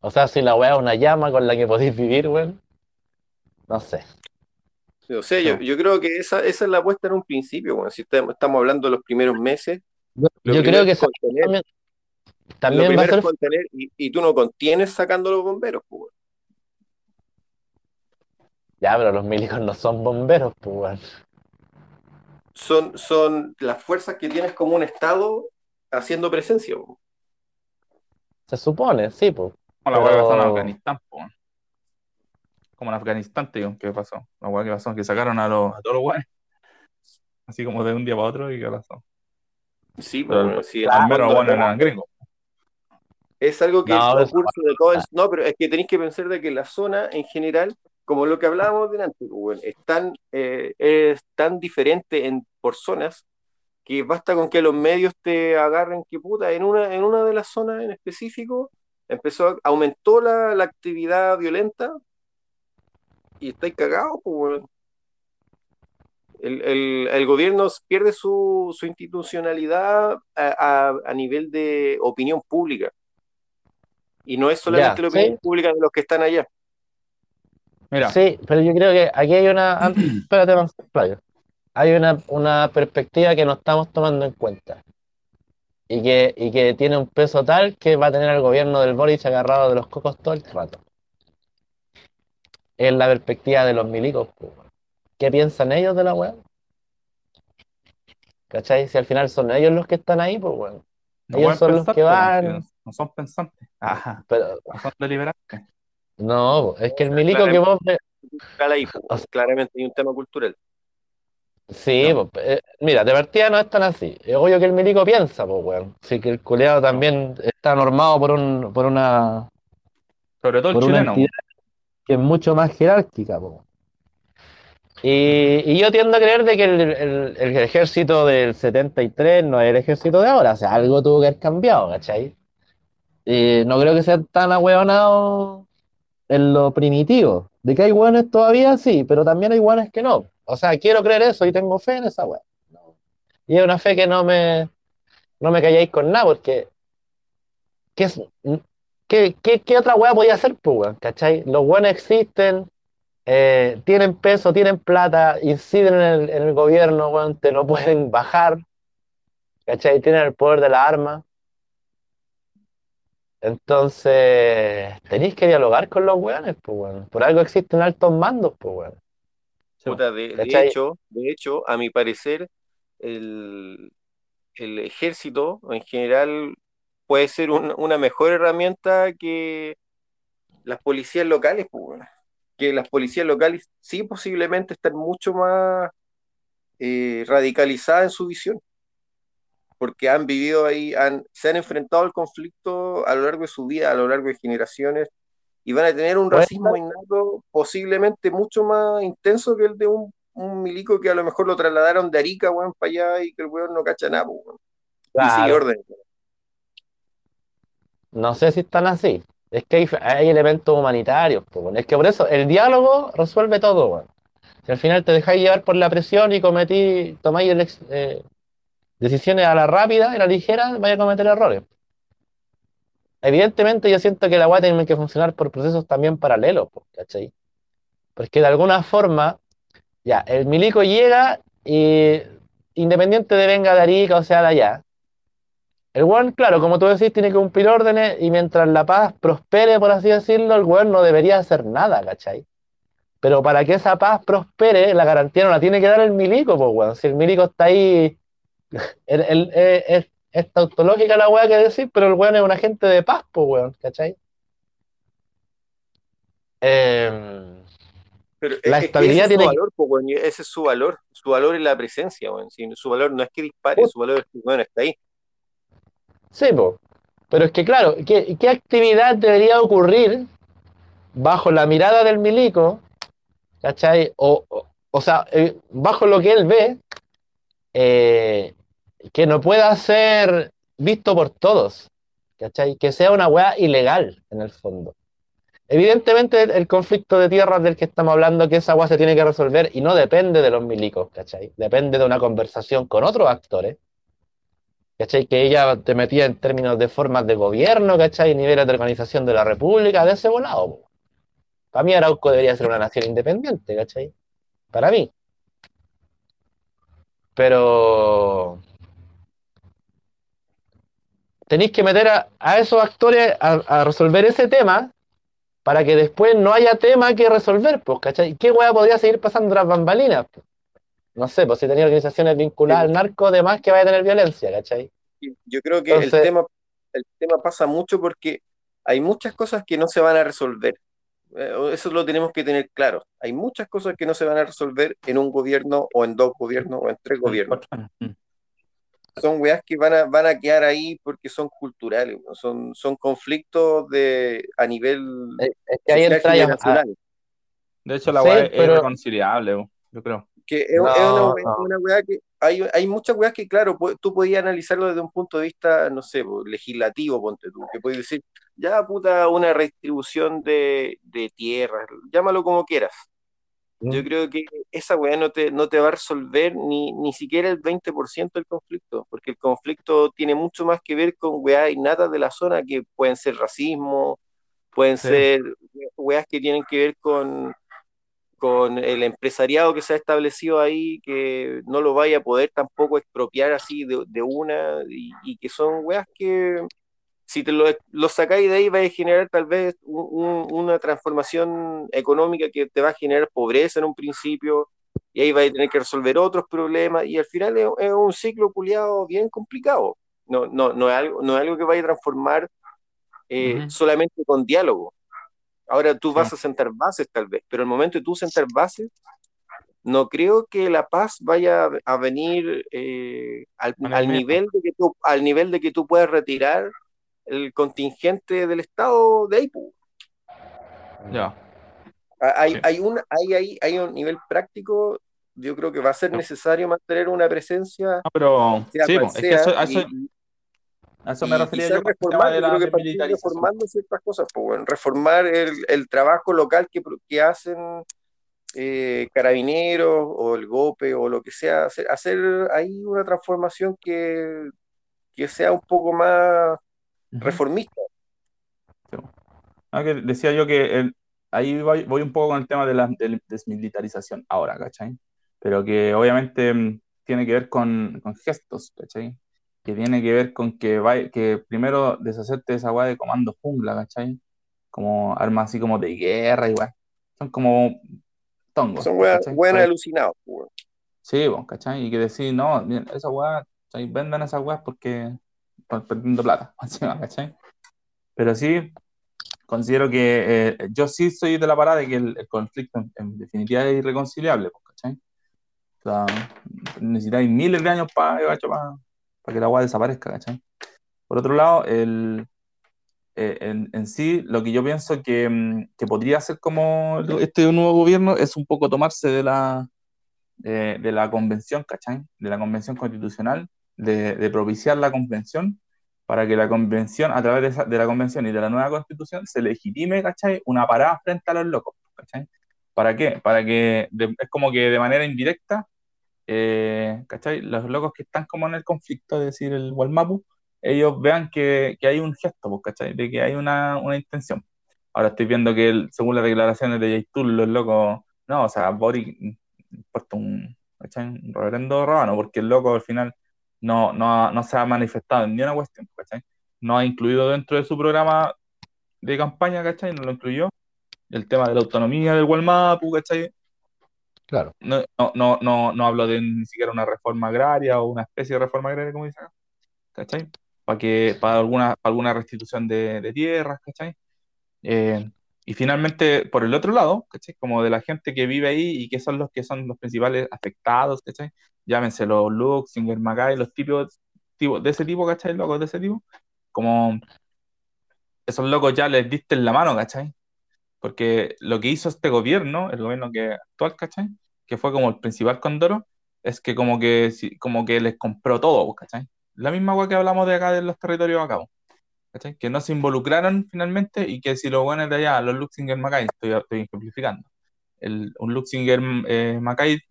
[SPEAKER 4] O sea, si la weá es una llama con la que podéis vivir, weón. No sé.
[SPEAKER 3] O sea, yo, yo creo que esa, esa es la apuesta en un principio, weón. Si estamos, estamos hablando de los primeros meses,
[SPEAKER 4] Yo, creo que
[SPEAKER 3] contener,
[SPEAKER 4] también,
[SPEAKER 3] lo
[SPEAKER 4] también va a ser
[SPEAKER 3] contener y, y tú no contienes sacando los bomberos, pues.
[SPEAKER 4] Ya, pero los milicos no son bomberos, pues,
[SPEAKER 3] son, son las fuerzas que tienes como un Estado haciendo presencia. weón.
[SPEAKER 4] Se supone, sí, pues.
[SPEAKER 2] Como la pasó en
[SPEAKER 4] Pero-
[SPEAKER 2] Afganistán, po. Como en Afganistán, digo, ¿qué pasó? La weá que pasó, que sacaron a, los, a todos los weones. Así como de un día para otro y qué pasó.
[SPEAKER 3] Sí,
[SPEAKER 2] Pero
[SPEAKER 3] pues, bueno, sí,
[SPEAKER 2] Al menos weones eran gringos.
[SPEAKER 3] es algo que
[SPEAKER 4] No,
[SPEAKER 3] concurso de todo el- No, pero es que tenéis que pensar de que la zona en general, como lo que hablábamos delante, pues, weón, es tan, eh, es tan diferente en, por zonas que basta con que los medios te agarren que puta, en una, en una de las zonas en específico empezó, aumentó la, la actividad violenta y estáis cagados, pues. El, el- el gobierno pierde su, su institucionalidad a, a- a nivel de opinión pública. Y no es solamente
[SPEAKER 4] Ya,
[SPEAKER 3] la opinión
[SPEAKER 4] sí.
[SPEAKER 3] pública de los que están allá.
[SPEAKER 2] Mira,
[SPEAKER 4] Sí, pero yo creo que aquí hay una. <clears throat> Espérate. Hay una, una perspectiva que no estamos tomando en cuenta. Y que, y que tiene un peso tal que va a tener al gobierno del Boris agarrado de los cocos todo el rato. Es la perspectiva de los milicos, pues, weón. ¿Qué piensan ellos de la weá? ¿Cachai? Si al final son ellos los que están ahí, pues bueno.
[SPEAKER 2] no
[SPEAKER 4] ellos son los que van.
[SPEAKER 2] No son pensantes. Ajá.
[SPEAKER 4] Pero
[SPEAKER 2] No son deliberantes.
[SPEAKER 4] no, es que el milico que vos ves.
[SPEAKER 3] Cultural ahí, pues,
[SPEAKER 4] O sea-
[SPEAKER 3] claramente hay un tema cultural.
[SPEAKER 4] Sí,
[SPEAKER 2] No.
[SPEAKER 4] pues, eh, mira, de partida no es tan así. Es obvio que el milico piensa, pues, weón. Sí que el culeado también está normado por un, por una,
[SPEAKER 2] Sobre todo el
[SPEAKER 4] por
[SPEAKER 2] chileno.
[SPEAKER 4] entidad que es mucho más jerárquica, po. Y, yo tiendo a creer de que el, ejército del 73 no es el ejército de ahora, o sea, algo tuvo que haber cambiado, ¿cachai? No creo que sean tan ahueonados en lo primitivo. De que hay hueones todavía, sí, pero también hay hueones que no. O sea, quiero creer eso y tengo fe en esa hueá. Y es una fe que no me, no me calláis con nada, porque ¿qué, es, qué, qué, qué otra hueá podía hacer, pues, weón? ¿Cachai? Los hueones existen, eh, tienen peso, tienen plata, inciden en el, en el gobierno, weón, te lo <laughs> pueden bajar, ¿cachai? Tienen el poder de la arma. Entonces, tenéis que dialogar con los weones, pues, weón. Por algo existen altos mandos, pues, weón.
[SPEAKER 3] Puta, de, hecho, de hecho, a mi parecer, el, el ejército en general puede ser un- una mejor herramienta que las policías locales, pues, weón. que las policías locales sí posiblemente están mucho más eh, radicalizadas en su visión, porque han vivido ahí, han, se han enfrentado al conflicto a lo largo de su vida, a lo largo de generaciones, y van a tener un racismo innato posiblemente mucho más intenso que el de un, un milico que a lo mejor lo trasladaron de Arica, weón, para allá y que el weón no cacha nada, pues, weón. Y sigue orden.
[SPEAKER 4] No sé si están así, Es que hay, elementos humanitarios. Es que por eso el diálogo resuelve todo. Si al final te dejáis llevar por la presión y cometí, tomáis eh, decisiones a la rápida y a la ligera, vais a cometer errores. Evidentemente yo siento que la weá tiene que funcionar por procesos también paralelos, ¿cachai? Porque de alguna forma, ya, el milico llega y independiente de venga de Arica o sea de allá, el weón, claro, como tú decís, tiene que cumplir órdenes y mientras la paz prospere, por así decirlo, el weón no debería hacer nada, ¿cachai? Pero para que esa paz prospere, la garantía no la tiene que dar el milico, pues, weón. Si el milico está ahí, <laughs> el- el- eh, es, tautológica la weá que decir, pero el weón es un agente de paz, pues, weón, ¿cachai? Em,
[SPEAKER 3] Pero
[SPEAKER 4] La
[SPEAKER 3] es,
[SPEAKER 4] estabilidad tiene
[SPEAKER 3] valor, po, weón, ese es su valor. Su valor es la presencia, weón. Si su valor no es que dispare, su valor es que weón, está ahí.
[SPEAKER 4] Sí. Pero es que, claro, ¿qué, actividad debería ocurrir bajo la mirada del milico, ¿cachai? O, sea, eh, bajo lo que él ve, eh, que no pueda ser visto por todos, ¿cachai? Que sea una weá ilegal, en el fondo. Evidentemente, el, el conflicto de tierras del que estamos hablando, que esa weá se tiene que resolver y no depende de los milicos, ¿cachai? Depende de una conversación con otros actores. ¿Cachai? Que ella te metía en términos de formas de gobierno, ¿cachai? Niveles de organización de la república, de ese volado. Para mí Arauco debería ser una nación independiente, ¿cachai? Para mí. Pero tenéis que meter a, esos actores a, resolver ese tema para que después no haya tema que resolver, pues, ¿cachai? ¿Qué hueá podría seguir pasando tras bambalinas? No sé, pues si tenía organizaciones vinculadas al narco, además que vaya a tener violencia, ¿cachai?
[SPEAKER 3] Yo creo que
[SPEAKER 4] Entonces-
[SPEAKER 3] el tema, el tema pasa mucho porque hay muchas cosas que no se van a resolver. Eh, Eso lo tenemos que tener claro. Hay muchas cosas que no se van a resolver en un gobierno o en dos gobiernos o en tres gobiernos.
[SPEAKER 2] Años. Mm.
[SPEAKER 3] Son weas que van a, van a quedar ahí porque son culturales, ¿no? son, son conflictos de, a nivel
[SPEAKER 4] Es, es que ahí ya-
[SPEAKER 3] generacional.
[SPEAKER 2] De hecho, la
[SPEAKER 4] Sí,
[SPEAKER 2] weá es
[SPEAKER 4] pero-
[SPEAKER 2] irreconciliable, yo creo.
[SPEAKER 3] Que es,
[SPEAKER 4] No,
[SPEAKER 3] es una, wea-
[SPEAKER 4] no.
[SPEAKER 3] una wea que hay, hay muchas weas que, claro, tú podías analizarlo desde un punto de vista, no sé, legislativo, ponte tú, que puedes decir, ya puta, una redistribución de, de tierras, llámalo como quieras. Yo
[SPEAKER 4] Mm.
[SPEAKER 3] creo que esa weá no te, no te va a resolver ni, ni siquiera el 20% del conflicto, porque el conflicto tiene mucho más que ver con weá innatas de la zona que pueden ser racismo, pueden
[SPEAKER 2] Sí.
[SPEAKER 3] ser weas que tienen que ver con, con el empresariado que se ha establecido ahí, que no lo vaya a poder tampoco expropiar así de, de una, y, y que son weas que si te lo, lo sacáis de ahí va a generar tal vez un- un- una transformación económica que te va a generar pobreza en un principio, y ahí va a tener que resolver otros problemas, y al final es, es un ciclo culiado bien complicado. No, no, no, es algo, no es algo que vaya a transformar eh, solamente con diálogo. Ahora tú vas a sentar bases tal vez, pero el momento de tú sentar bases, no creo que la paz vaya a- venir eh, al, al nivel de que tú, al nivel de que tú puedas retirar el contingente del Estado de pues.
[SPEAKER 2] Ya.
[SPEAKER 3] Hay,
[SPEAKER 2] Sí.
[SPEAKER 3] hay, un, hay, hay, hay un nivel práctico, yo creo que va a ser necesario mantener una presencia,
[SPEAKER 2] No, pero sí, es que eso, eso,
[SPEAKER 3] y-
[SPEAKER 2] a eso
[SPEAKER 3] y
[SPEAKER 2] me refería yo
[SPEAKER 3] reformar,
[SPEAKER 2] de
[SPEAKER 3] yo creo que partir reformando ciertas cosas, pues, bueno, reformar el, el trabajo local que, que hacen eh, carabineros o el GOPE o lo que sea, hacer, hacer ahí una transformación que, que sea un poco más reformista.
[SPEAKER 2] Ah, que decía yo que el- ahí voy, voy un poco con el tema de la de la desmilitarización ahora, ¿cachai? Pero que obviamente mm, tiene que ver con, con gestos, ¿cachai? Que tiene que ver con que, vai- que primero deshacerte de esa weá de comando jungla, ¿cachai? Como armas así como de guerra, igual. Son como tongos,
[SPEAKER 3] Son buenas
[SPEAKER 2] Para-
[SPEAKER 3] alucinados. pues, bueno.
[SPEAKER 2] Sí, vos, ¿cachai? Y que decir, no, miren, esa weá, ¿cachai? vendan esas weas porque están perdiendo plata, <laughs> ¿cachai? Pero sí, considero que eh, yo sí soy de la parada de que el, el conflicto en, en definitiva es irreconciliable, pues, ¿cachai? O sea, necesitáis miles de años para que la weá desaparezca, ¿cachai? Por otro lado, el, eh, en, en sí, lo que yo pienso que, mm, que podría ser como este nuevo gobierno es un poco tomarse de la, de, de la convención, ¿cachai? De la convención constitucional, de, de propiciar la convención para que la convención, a través de, esa- de la convención y de la nueva constitución, se legitime, ¿cachai? Una parada frente a los locos, ¿cachai? ¿Para qué? Para que, de- es como que de manera indirecta, eh, ¿cachai? Los locos que están como en el conflicto, es decir, el Walmapu, ellos vean que, que hay un gesto, pues, ¿cachai? De que hay una, una intención. Ahora estoy viendo que el- según las declaraciones de Yaitul, los locos, no, o sea, Boric importa un, un reverendo rábano, porque el loco al final no, no, no se ha manifestado en ni una cuestión, ¿cachai? No ha incluido dentro de su programa de campaña, ¿cachai? No lo incluyó. El tema de la autonomía del Walmapu, ¿cachai?
[SPEAKER 4] Claro.
[SPEAKER 2] No, no, no, no, hablo de ni siquiera una reforma agraria o una especie de reforma agraria, como dice acá, ¿cachai? Para que, para alguna, para alguna restitución de, de tierras, ¿cachai? Eh, y finalmente, por el otro lado, ¿cachai? Como de la gente que vive ahí y que son los que son los principales afectados, ¿cachai? Llámense los Luxinger, Macay, los tipos, tipos de ese tipo, ¿cachai? Locos de ese tipo. Como esos locos ya les diste en la mano, ¿cachai? Porque lo que hizo este gobierno, el gobierno que actual, ¿cachai? Que fue como el principal condoro, es que como que, como que les compró todo, ¿cachai? La misma cosa que hablamos de acá de los territorios acá, ¿cachai? Que no se involucraron finalmente y que si los buenos de allá, los Luxinger Macay, estoy, estoy el, un Luxinger eh,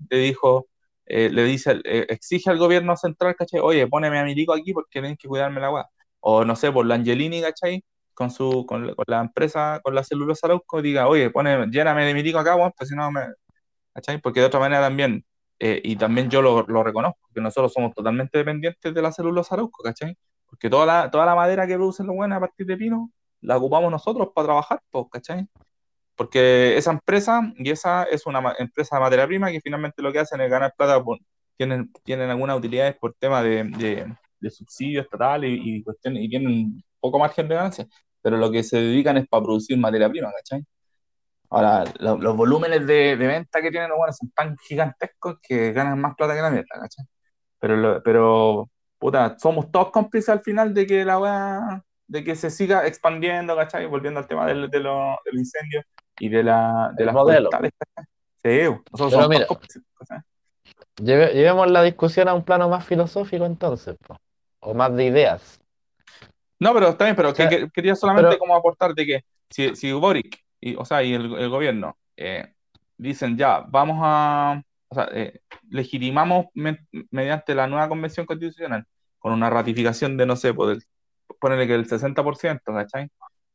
[SPEAKER 2] le dijo, eh, le dice, eh, exige al gobierno central, ¿cachai? Oye, poneme a Milico aquí porque tienen que cuidarme la weá. O no sé, por la Angelini, ¿cachai? Con su, con, con la empresa, con la celulosa Arauco, diga, oye, pone, lléname de Milico acá, weón, pues si no me, ¿cachai? Porque de otra manera también, eh, y también yo lo, lo reconozco, que nosotros somos totalmente dependientes de la celulosa Arauco, ¿cachai? Porque toda la, toda la madera que producen los buenos a partir de pino, la ocupamos nosotros para trabajar, pues, ¿cachai? Porque esa empresa, y esa es una empresa de materia prima que finalmente lo que hacen es ganar plata, por- tienen, tienen algunas utilidades por tema de, de, de subsidio estatal y, y, cuestiones- y tienen poco margen de ganancia, pero lo que se dedican es para producir materia prima, ¿cachai? Ahora, lo- los volúmenes de, de venta que tienen los buenos son tan gigantescos que ganan más plata que la mierda, ¿cachai? Pero, lo- pero puta, somos todos cómplices al final de que la weá, de que se siga expandiendo, ¿cachai? Volviendo al tema del, de lo- del incendio y de, la, de
[SPEAKER 4] El
[SPEAKER 2] las
[SPEAKER 4] modelo.
[SPEAKER 2] Sí, nosotros somos
[SPEAKER 4] mira,
[SPEAKER 2] cómplices.
[SPEAKER 4] Lleve- llevemos la discusión a un plano más filosófico entonces, po, o más de ideas.
[SPEAKER 2] No, pero está bien, pero que, que- quería solamente
[SPEAKER 4] pero-
[SPEAKER 2] como aportar de que si, si Boric, y, o sea, y el, el gobierno eh, dicen ya, vamos a, o sea, eh, legitimamos me- mediante la nueva convención constitucional con una ratificación de, no sé, pues, del- ponerle que el 60%, ¿cachai?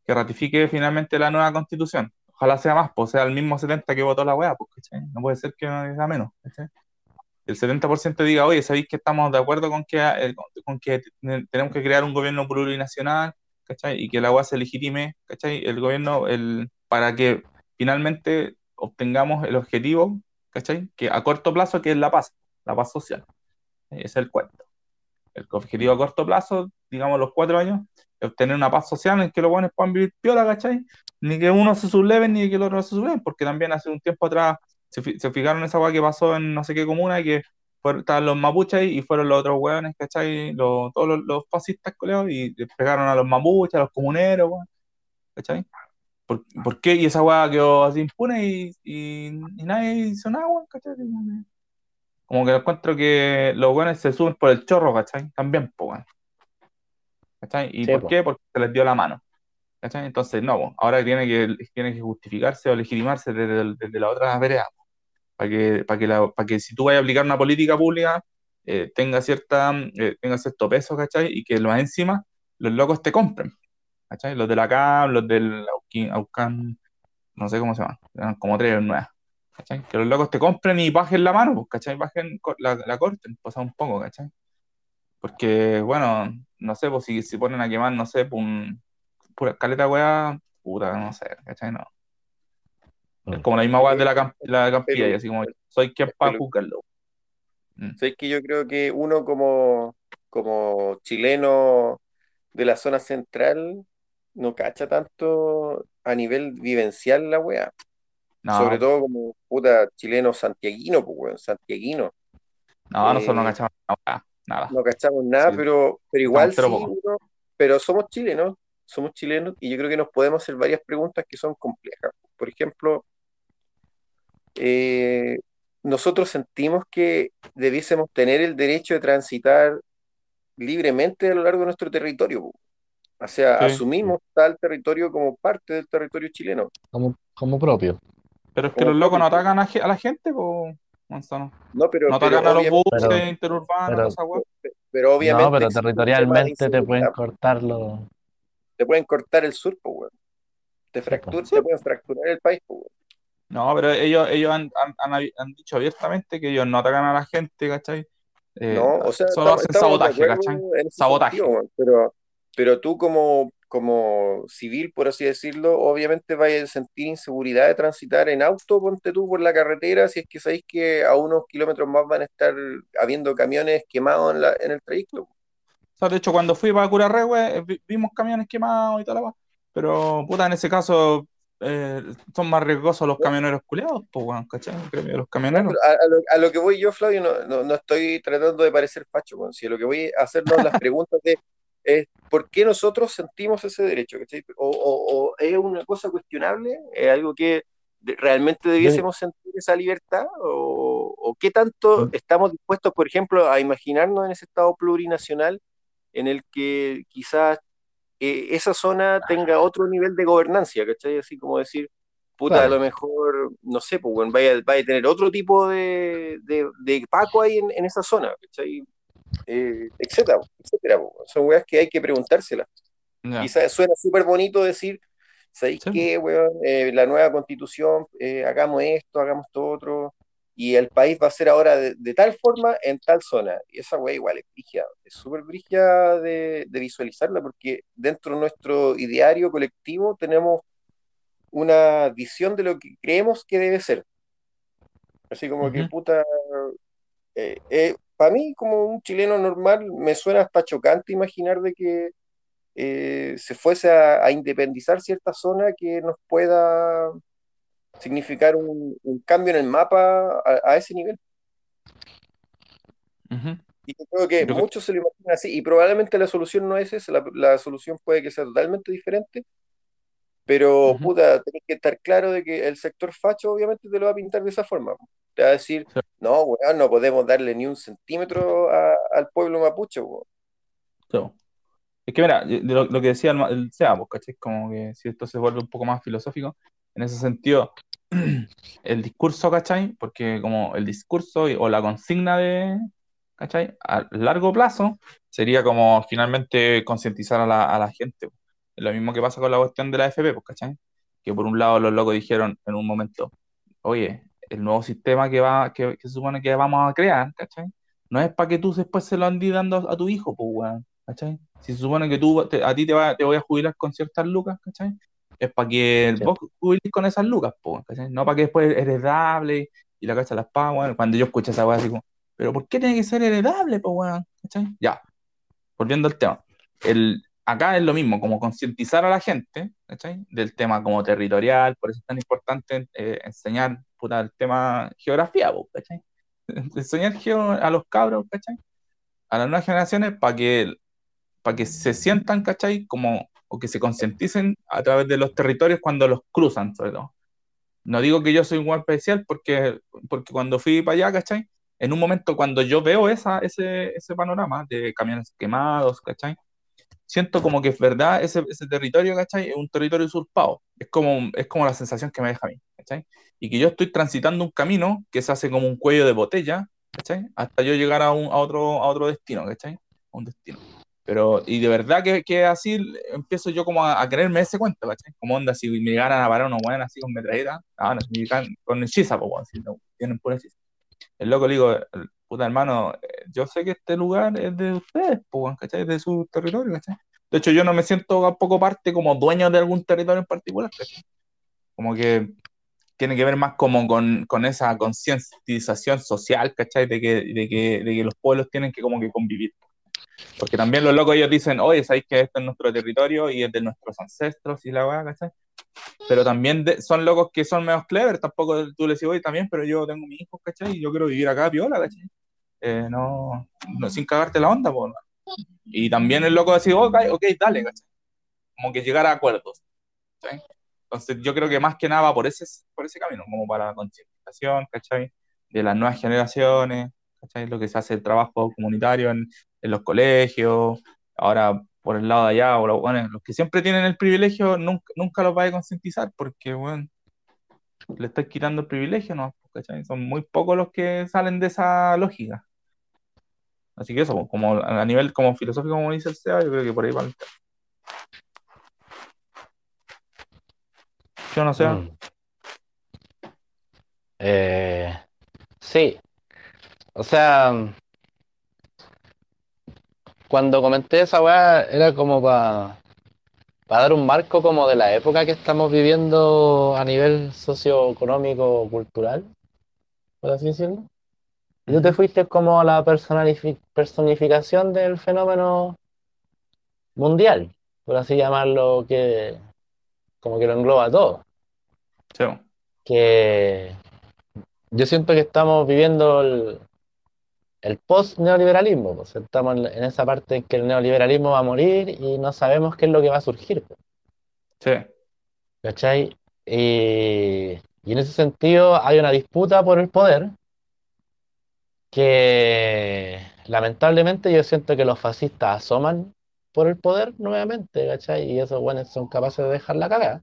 [SPEAKER 2] Que ratifique finalmente la nueva constitución. Ojalá sea más, pues sea el mismo 70% que votó la weá, pues, ¿cachai? No puede ser que sea menos, ¿cachai? El 70% diga, oye, ¿sabéis que estamos de acuerdo con que, eh, con, que te- tenemos que crear un gobierno plurinacional, ¿cachai? Y que la UA se legitime, ¿cachai? El gobierno, el, para que finalmente obtengamos el objetivo, ¿cachai? Que a corto plazo, que es la paz, la paz social. Es el cuento. El objetivo a corto plazo, digamos los cuatro años, es obtener una paz social en que los buenos puedan vivir piola, ¿cachai? Ni que uno se subleve ni que el otro se subleve, porque también hace un tiempo atrás se, se fijaron en esa weá que pasó en no sé qué comuna, que fueron, estaban los mapuches y fueron los otros weones, ¿cachai? Los, todos los, los fascistas, coleos, y pegaron a los mapuches, a los comuneros, weón, ¿cachai? ¿Por, por qué? Y esa weá quedó así impune y, y, y nadie hizo nada, weón, ¿cachai? Como que, encuentro que los weones se suben por el chorro, ¿cachai? También, pues, weón. ¿Cachai? ¿Y
[SPEAKER 4] Sí,
[SPEAKER 2] por
[SPEAKER 4] po.
[SPEAKER 2] qué? Porque se les dio la mano. ¿Cachai? Entonces, no, po, ahora tiene que, tiene que justificarse o legitimarse desde, desde la otra vereda, para que, para que, que si tú vayas a aplicar una política pública, eh, tenga cierta, eh, tenga cierto peso, ¿cachai? Y que más encima los locos te compren, ¿cachai? Los de la CAM, los del Aucán, no sé cómo se llaman, eran como tres nuevas, ¿cachai? Que los locos te compren y bajen la mano, pues, ¿cachai? Bajen la, la corten, pasa un poco, ¿cachai? Porque, bueno, no sé, pues si, si ponen a quemar, no sé, pues, pura caleta weá, puta, no sé, ¿cachai? No. Es como la misma weá de la, la campilla, y así como, soy quien para juzgarlo. Mm.
[SPEAKER 3] Sabes que yo creo que uno como, como chileno de la zona central no cacha tanto a nivel vivencial la weá.
[SPEAKER 2] No,
[SPEAKER 3] Sobre todo como puta chileno santiaguino, pues weón, santiaguino.
[SPEAKER 2] no, nosotros no
[SPEAKER 3] eh,
[SPEAKER 2] cachamos nada, nada.
[SPEAKER 3] No cachamos nada,
[SPEAKER 2] Sí.
[SPEAKER 3] pero, pero igual sí, uno, pero somos chilenos, somos chilenos y yo creo que nos podemos hacer varias preguntas que son complejas. Por ejemplo, eh, nosotros sentimos que debiésemos tener el derecho de transitar libremente a lo largo de nuestro territorio. po. O sea,
[SPEAKER 2] Sí.
[SPEAKER 3] asumimos tal territorio como parte del territorio chileno.
[SPEAKER 4] Como, como propio.
[SPEAKER 2] Pero es que
[SPEAKER 3] Como
[SPEAKER 2] los locos no atacan a, la gente, pues, Manzano.
[SPEAKER 3] No, pero,
[SPEAKER 2] No
[SPEAKER 3] pero
[SPEAKER 2] atacan a los buses
[SPEAKER 4] Pero-
[SPEAKER 2] interurbanos,
[SPEAKER 4] pero-
[SPEAKER 2] esa
[SPEAKER 3] pero obviamente
[SPEAKER 4] no, pero territorialmente te pueden
[SPEAKER 3] inseguridad.
[SPEAKER 4] cortar los.
[SPEAKER 3] Te pueden cortar el sur, po, weón. Te, fractur-
[SPEAKER 2] Sí.
[SPEAKER 3] te pueden fracturar el país, po, weón.
[SPEAKER 2] No, pero ellos, ellos han, han, han, han dicho abiertamente que ellos no atacan a la gente, ¿cachai? Eh,
[SPEAKER 3] No, o sea,
[SPEAKER 2] solo hacen sabotaje, ¿cachai? Sabotaje.
[SPEAKER 3] sentido, pero, pero tú como, como civil, por así decirlo, obviamente vayas a sentir inseguridad de transitar en auto, ponte tú por la carretera, si es que sabéis que a unos kilómetros más van a estar habiendo camiones quemados en, la, en el trayecto.
[SPEAKER 2] O sea, de hecho, cuando fui para Curarrehue, eh, vi- vimos camiones quemados y tal. Pero, puta, en ese caso, eh, son más riesgosos los camioneros culeados, pues, weón, ¿cachai? Los camioneros.
[SPEAKER 3] A, a lo, a lo que voy yo, Flavio, no, no, no estoy tratando de parecer facho, weón, si lo que voy a hacernos las <laughs> preguntas de es por qué nosotros sentimos ese derecho, ¿cachai? O, o- o es una cosa cuestionable, es algo que realmente debiésemos sentir esa libertad, o, o qué tanto estamos dispuestos, por ejemplo, a imaginarnos en ese estado plurinacional en el que quizás eh, esa zona tenga otro nivel de gobernancia, ¿cachai? Así como decir, puta,
[SPEAKER 4] Claro.
[SPEAKER 3] a lo mejor, no sé, pues, bueno, vaya, vaya a tener otro tipo de, de, de Paco ahí en, en esa zona, ¿cachai? Eh, etcétera, etcétera. pues. Son weas que hay que preguntárselas.
[SPEAKER 2] Ya.
[SPEAKER 3] Quizás suena súper bonito decir, ¿sabéis
[SPEAKER 2] Sí.
[SPEAKER 3] qué, weón? Eh, la nueva constitución, eh, hagamos esto, hagamos todo otro, y el país va a ser ahora de, de tal forma en tal zona. Y esa wea igual es brígida, es súper brígida de, de visualizarla, porque dentro de nuestro ideario colectivo tenemos una visión de lo que creemos que debe ser. Así como que, puta, para mí, como un chileno normal, me suena hasta chocante imaginar de que eh, se fuese a, a independizar cierta zona que nos pueda significar un, un cambio en el mapa a, a ese nivel. Y yo creo que
[SPEAKER 2] Yo
[SPEAKER 3] muchos se lo imaginan así, y probablemente la solución no es esa, la, la solución puede que sea totalmente diferente, pero
[SPEAKER 2] Ujú.
[SPEAKER 3] puta, tenés que estar claro de que el sector facho obviamente te lo va a pintar de esa forma. Te va a decir,
[SPEAKER 2] Sí.
[SPEAKER 3] no, weón, no podemos darle ni un centímetro a- al pueblo mapuche, weón.
[SPEAKER 2] Es que mira, lo, lo que decía el, el SEA, pues, ¿cachai? Como que si esto se vuelve un poco más filosófico, en ese sentido, <clears throat> el discurso, ¿cachai? Porque como el discurso o la consigna de, ¿cachai? A largo plazo sería como finalmente concientizar a la, a la gente. Lo mismo que pasa con la cuestión de la FP, pues, ¿cachai? Que por un lado los locos dijeron en un momento, oye, el nuevo sistema que va, que, que se supone que vamos a crear, ¿cachai? No es para que tú después se lo andes dando a, a tu hijo, pues, weón, ¿cachai? Si se supone que tú, te- a ti te, va, te voy a jubilar con ciertas lucas, ¿cachai? Es para que
[SPEAKER 4] Sí.
[SPEAKER 2] vos con esas lucas, ¿cachai? No para que después heredable y, la cacha las pagas, weón. Cuando yo escuché esa weá así como, pero ¿por qué tiene que ser heredable, pues, weón? Ya, volviendo al tema. El, acá es lo mismo, como concientizar a la gente, ¿cachai? Del tema como territorial, por eso es tan importante eh, enseñar puta, el tema geografía, po, ¿cachai? <laughs> Enseñar geo a los cabros, ¿cachai? A las nuevas generaciones para que, para que se sientan, ¿cachai? Como, o que se concienticen a través de los territorios cuando los cruzan, sobre todo. No digo que yo soy un buen especial porque, porque cuando fui para allá, ¿cachai? En un momento cuando yo veo esa, ese, ese panorama de camiones quemados, ¿cachai? Siento como que es verdad ese, ese territorio, ¿cachai? Es un territorio usurpado. Es como, es como la sensación que me deja a mí, ¿cachai? Y que yo estoy transitando un camino que se hace como un cuello de botella, ¿cachai? Hasta yo llegar a, un, a, otro, a otro destino, ¿cachai? Un destino. Pero, y de verdad que, que así empiezo yo como a, a creerme ese cuento, ¿cachai? Como onda, si me llegaran a parar unos buenos así con metralleta, ah, no, si me con hechiza, pues, bueno, si no, tienen pura hechiza. El loco le digo, puta hermano, eh, yo sé que este lugar es de ustedes, pues, ¿cachai? Es de su territorio, ¿cachai? De hecho, yo no me siento tampoco parte como dueño de algún territorio en particular, ¿cachai? Como que tiene que ver más como con, con esa concientización social, ¿cachai? De que, de, que, de que los pueblos tienen que como que convivir. Porque también los locos ellos dicen, oye, sabéis que este es nuestro territorio y es de nuestros ancestros y la weá, ¿cachai? Pero también de- son locos que son menos clever, tampoco tú les digo, oye, también, pero yo tengo mi hijo, ¿cachai? Y yo quiero vivir acá, piola, ¿cachai? Eh, no, no, sin cagarte la onda, pues. Y también el loco decir, ok, ok, dale, ¿cachai? Como que llegar a acuerdos, ¿cachai? Entonces yo creo que más que nada va por ese, por ese camino, como para la concientización, ¿cachai? De las nuevas generaciones, ¿cachai? Lo que se hace el trabajo comunitario en, en los colegios, ahora por el lado de allá, los, bueno, los que siempre tienen el privilegio, nunca, nunca los va a concientizar, porque, bueno, le estás quitando el privilegio, ¿no? Son muy pocos los que salen de esa lógica. Así que eso, como a nivel como filosófico, como dice el SEA, yo creo que por ahí va el. Yo no sé.
[SPEAKER 4] Mm. Eh, sí. O sea, cuando comenté esa weá, era como para dar un marco como de la época que estamos viviendo a nivel socioeconómico, cultural, por así decirlo. Y tú te fuiste como a la personificación del fenómeno mundial, por así llamarlo, que como que lo engloba todo.
[SPEAKER 2] Sí.
[SPEAKER 4] Que yo siento que estamos viviendo el, el post-neoliberalismo, pues, estamos en, esa parte en que el neoliberalismo va a morir y no sabemos qué es lo que va a surgir, pues,
[SPEAKER 2] Sí.
[SPEAKER 4] ¿cachai? Y, y en ese sentido hay una disputa por el poder que lamentablemente yo siento que los fascistas asoman por el poder nuevamente, ¿cachai? Y esos buenos son capaces de dejar la cagada.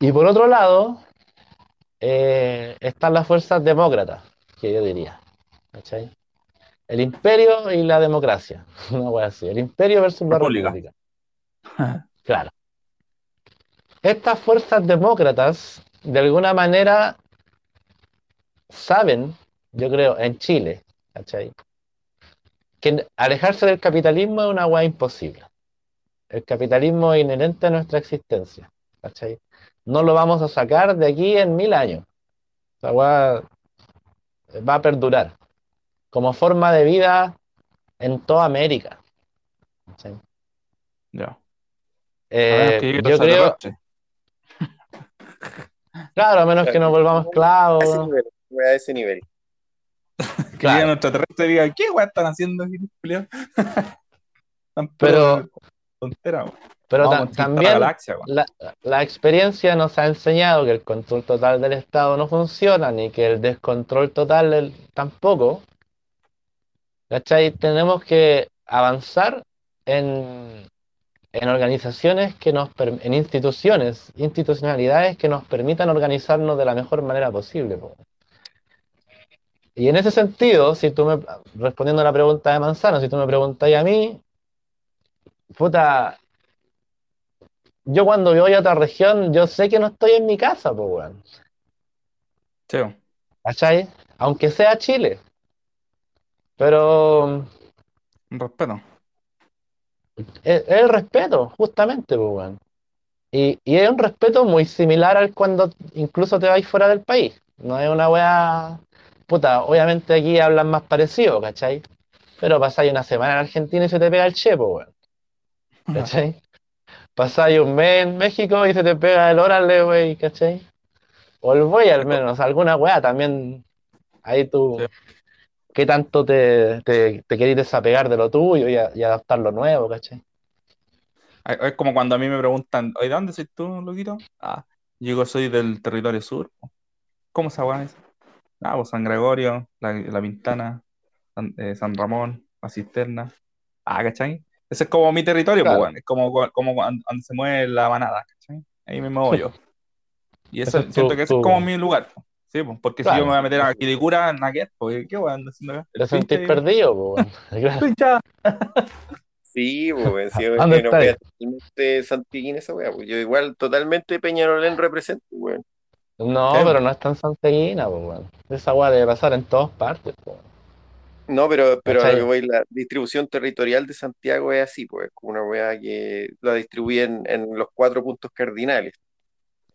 [SPEAKER 4] Y por otro lado, eh, están las fuerzas demócratas, que yo diría, ¿cachai? El imperio y la democracia, <laughs> una wea así, el imperio versus la
[SPEAKER 2] República.
[SPEAKER 4] república. <laughs> Claro. Estas fuerzas demócratas, de alguna manera, saben, yo creo, en Chile, ¿cachai? Que alejarse del capitalismo es una hueá imposible. El capitalismo es inherente a nuestra existencia, ¿cachai? No lo vamos a sacar de aquí en mil años. Hueá va a perdurar como forma de vida en toda América.
[SPEAKER 2] Ya.
[SPEAKER 4] Eh,
[SPEAKER 2] que
[SPEAKER 4] yo creo, <laughs> claro, a menos que nos volvamos
[SPEAKER 3] A ese
[SPEAKER 4] esclavos.
[SPEAKER 3] nivel, a ese nivel.
[SPEAKER 2] Que
[SPEAKER 4] Claro.
[SPEAKER 2] un extraterrestre y diga, ¿qué weá están haciendo aquí, culiao?" <laughs> Están
[SPEAKER 4] Pero-
[SPEAKER 2] tontera.
[SPEAKER 4] Pero ta-
[SPEAKER 2] conquistar la
[SPEAKER 4] también
[SPEAKER 2] galaxia,
[SPEAKER 4] la, la experiencia nos ha enseñado que el control total del Estado no funciona, ni que el descontrol total del- tampoco. ¿Cachai? Tenemos que avanzar en, en organizaciones que nos, en instituciones, institucionalidades que nos permitan organizarnos de la mejor manera posible. po. Y en ese sentido, si tú me, respondiendo a la pregunta de Manzano, si tú me preguntáis a mí, puta, yo cuando voy a otra región, yo sé que no estoy en mi casa, pues, weón.
[SPEAKER 2] Sí.
[SPEAKER 4] ¿Cachai? Aunque sea Chile. Pero
[SPEAKER 2] un respeto.
[SPEAKER 4] es, es el respeto, justamente, pues, weón. Y, y es un respeto muy similar al cuando incluso te vais fuera del país. No es una weá. Puta, obviamente aquí hablan más parecido, ¿cachai? Pero pasáis una semana en Argentina y se te pega el chepo, weón. <laughs> ¿Cachai? Pasáis un mes en México y se te pega el órale, wey, ¿cachai? O el güey al menos, alguna weá también. Ahí tú,
[SPEAKER 2] Sí.
[SPEAKER 4] ¿qué tanto te, te, te querés desapegar de lo tuyo y, a- y adaptar lo nuevo, ¿cachai?
[SPEAKER 2] Es como cuando a mí me preguntan, oye, ¿de dónde soy tú, loquito? Ah, yo soy del territorio sur. ¿Cómo se weá es? Ah, pues San Gregorio, la, la Pintana, San, eh, San Ramón, la Cisterna. Ah, ¿cachai? Ese es como mi territorio,
[SPEAKER 4] Claro.
[SPEAKER 2] pues. Es como, como cuando, cuando se mueve la manada, ¿cachai? Ahí me muevo yo. Y eso,
[SPEAKER 4] es
[SPEAKER 2] siento que ese es como mi lugar. pues. Sí, pues, porque si yo me voy a meter a Quilicura, nada que ver, pues, ¿qué weón haciendo acá?
[SPEAKER 4] Te sentís perdido, pues. <laughs> Claro.
[SPEAKER 3] Sí, pues, sí,
[SPEAKER 4] ¿Dónde
[SPEAKER 3] es una
[SPEAKER 4] está
[SPEAKER 3] wea
[SPEAKER 4] ahí?
[SPEAKER 3] totalmente santiguín esa wea, pues. Yo igual totalmente Peñarolén represento, weón.
[SPEAKER 4] No,
[SPEAKER 2] Sí.
[SPEAKER 4] pero no es tan santeguina, pues, weón. Esa weá debe pasar en todas partes, pues.
[SPEAKER 3] No, pero, pero a lo
[SPEAKER 4] ¿Cachai?
[SPEAKER 3] que voy, la distribución territorial de Santiago es así, pues, es como una wea que la distribuyen en los cuatro puntos cardinales.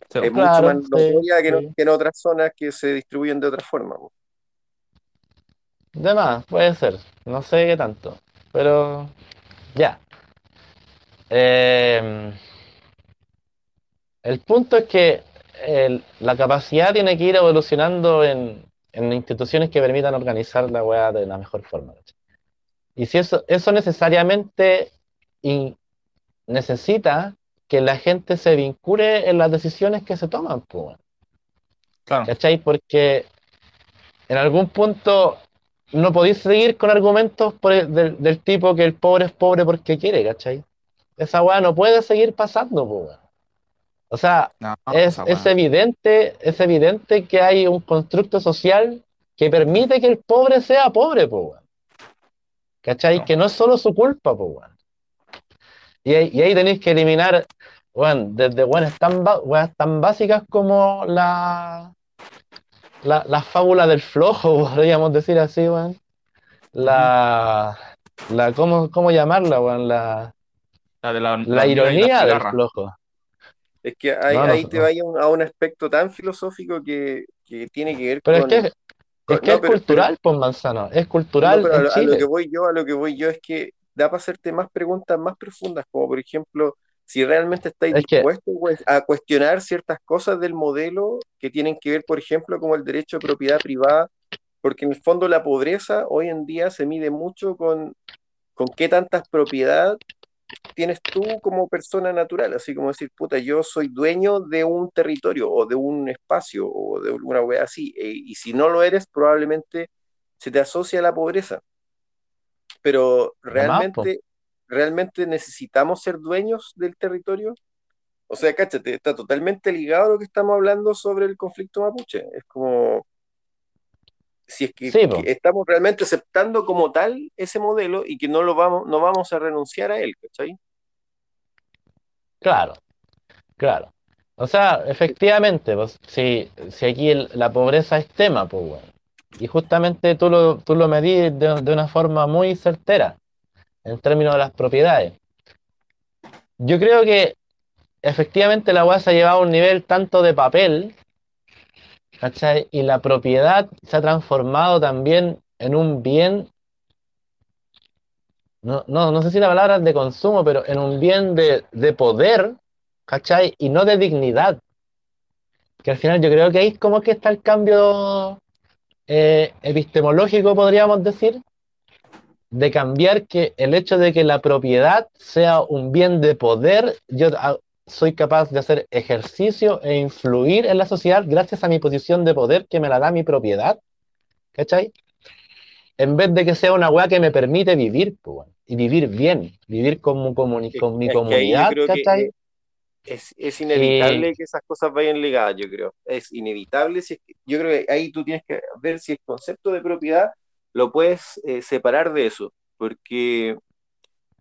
[SPEAKER 2] Sí,
[SPEAKER 3] Es
[SPEAKER 4] Claro,
[SPEAKER 3] mucho más
[SPEAKER 4] sí,
[SPEAKER 3] notoria que, no-
[SPEAKER 4] sí.
[SPEAKER 3] que en otras zonas que se distribuyen de otra forma, pues.
[SPEAKER 4] De más, puede ser. No sé qué tanto. Pero ya. Eh, el punto es que el- la capacidad tiene que ir evolucionando en, en instituciones que permitan organizar la weá de la mejor forma. ¿cachai? Y si eso, eso necesariamente in- necesita que la gente se vincule en las decisiones que se toman, pues,
[SPEAKER 2] claro.
[SPEAKER 4] ¿Cachai? Porque en algún punto no podéis seguir con argumentos por el- del, del tipo que el pobre es pobre porque quiere, ¿cachai? Esa weá no puede seguir pasando, weón. O sea,
[SPEAKER 2] No,
[SPEAKER 4] es, es evidente, es evidente que hay un constructo social que permite que el pobre sea pobre, po, weón. ¿Cachai?
[SPEAKER 2] No.
[SPEAKER 4] Que no es solo su culpa, po, weón. Y ahí, y ahí tenéis que eliminar, weón, desde weones tan, tan básicas como la, la, la fábula del flojo, <laughs> podríamos decir así, weón. La, la ¿cómo, cómo llamarla, weón? La,
[SPEAKER 2] La de
[SPEAKER 4] ironía del flojo.
[SPEAKER 3] Es que
[SPEAKER 4] No, no,
[SPEAKER 3] ahí te vaya un- a un aspecto tan filosófico que, que tiene que ver
[SPEAKER 4] Pero es
[SPEAKER 3] con,
[SPEAKER 4] que, es que es
[SPEAKER 3] pero-
[SPEAKER 4] cultural, pues Manzano, es cultural
[SPEAKER 3] pero a lo, a que voy yo, a lo que voy yo es que da para hacerte más preguntas más profundas, como por ejemplo, si realmente estáis
[SPEAKER 4] Es
[SPEAKER 3] dispuestos güey, a cuestionar ciertas cosas del modelo que tienen que ver, por ejemplo, como el derecho de propiedad privada, porque en el fondo la pobreza hoy en día se mide mucho con, con qué tantas propiedad tienes tú como persona natural, así como decir, puta, yo soy dueño de un territorio o de un espacio o de alguna wea así, e- y si no lo eres, probablemente se te asocia a la pobreza. Pero realmente, realmente necesitamos ser dueños del territorio. O sea, cáchate, está totalmente ligado a lo que estamos hablando sobre el conflicto mapuche. Es como si es que,
[SPEAKER 4] Sí, po.
[SPEAKER 3] que estamos realmente aceptando como tal ese modelo y que no lo vamos, no vamos a renunciar a él, ¿cachai?
[SPEAKER 4] Claro, claro. O sea, efectivamente, pues, si, si aquí el- la pobreza es tema, pues, weón. Y justamente tú lo, tú lo medís de, de una forma muy certera en términos de las propiedades. Yo creo que efectivamente la se ha llevado a un nivel tanto de papel, ¿cachai? Y la propiedad se ha transformado también en un bien, no, no, sé si la palabra es de consumo, pero en un bien de, de poder, ¿cachai? Y no de dignidad. Que al final yo creo que ahí es como que está el cambio eh, epistemológico, podríamos decir, de cambiar que el hecho de que la propiedad sea un bien de poder, ah, soy capaz de hacer ejercicio e influir en la sociedad gracias a mi posición de poder que me la da mi propiedad, ¿cachai? En vez de que sea una weá que me permite vivir, pues, y vivir bien, vivir con, comuni- con mi comunidad, ¿cachai?
[SPEAKER 3] es, es inevitable
[SPEAKER 4] Y-
[SPEAKER 3] que esas cosas vayan ligadas, yo creo. Es inevitable. Si es que- yo creo que ahí tú tienes que ver si el concepto de propiedad lo puedes eh, separar de eso, porque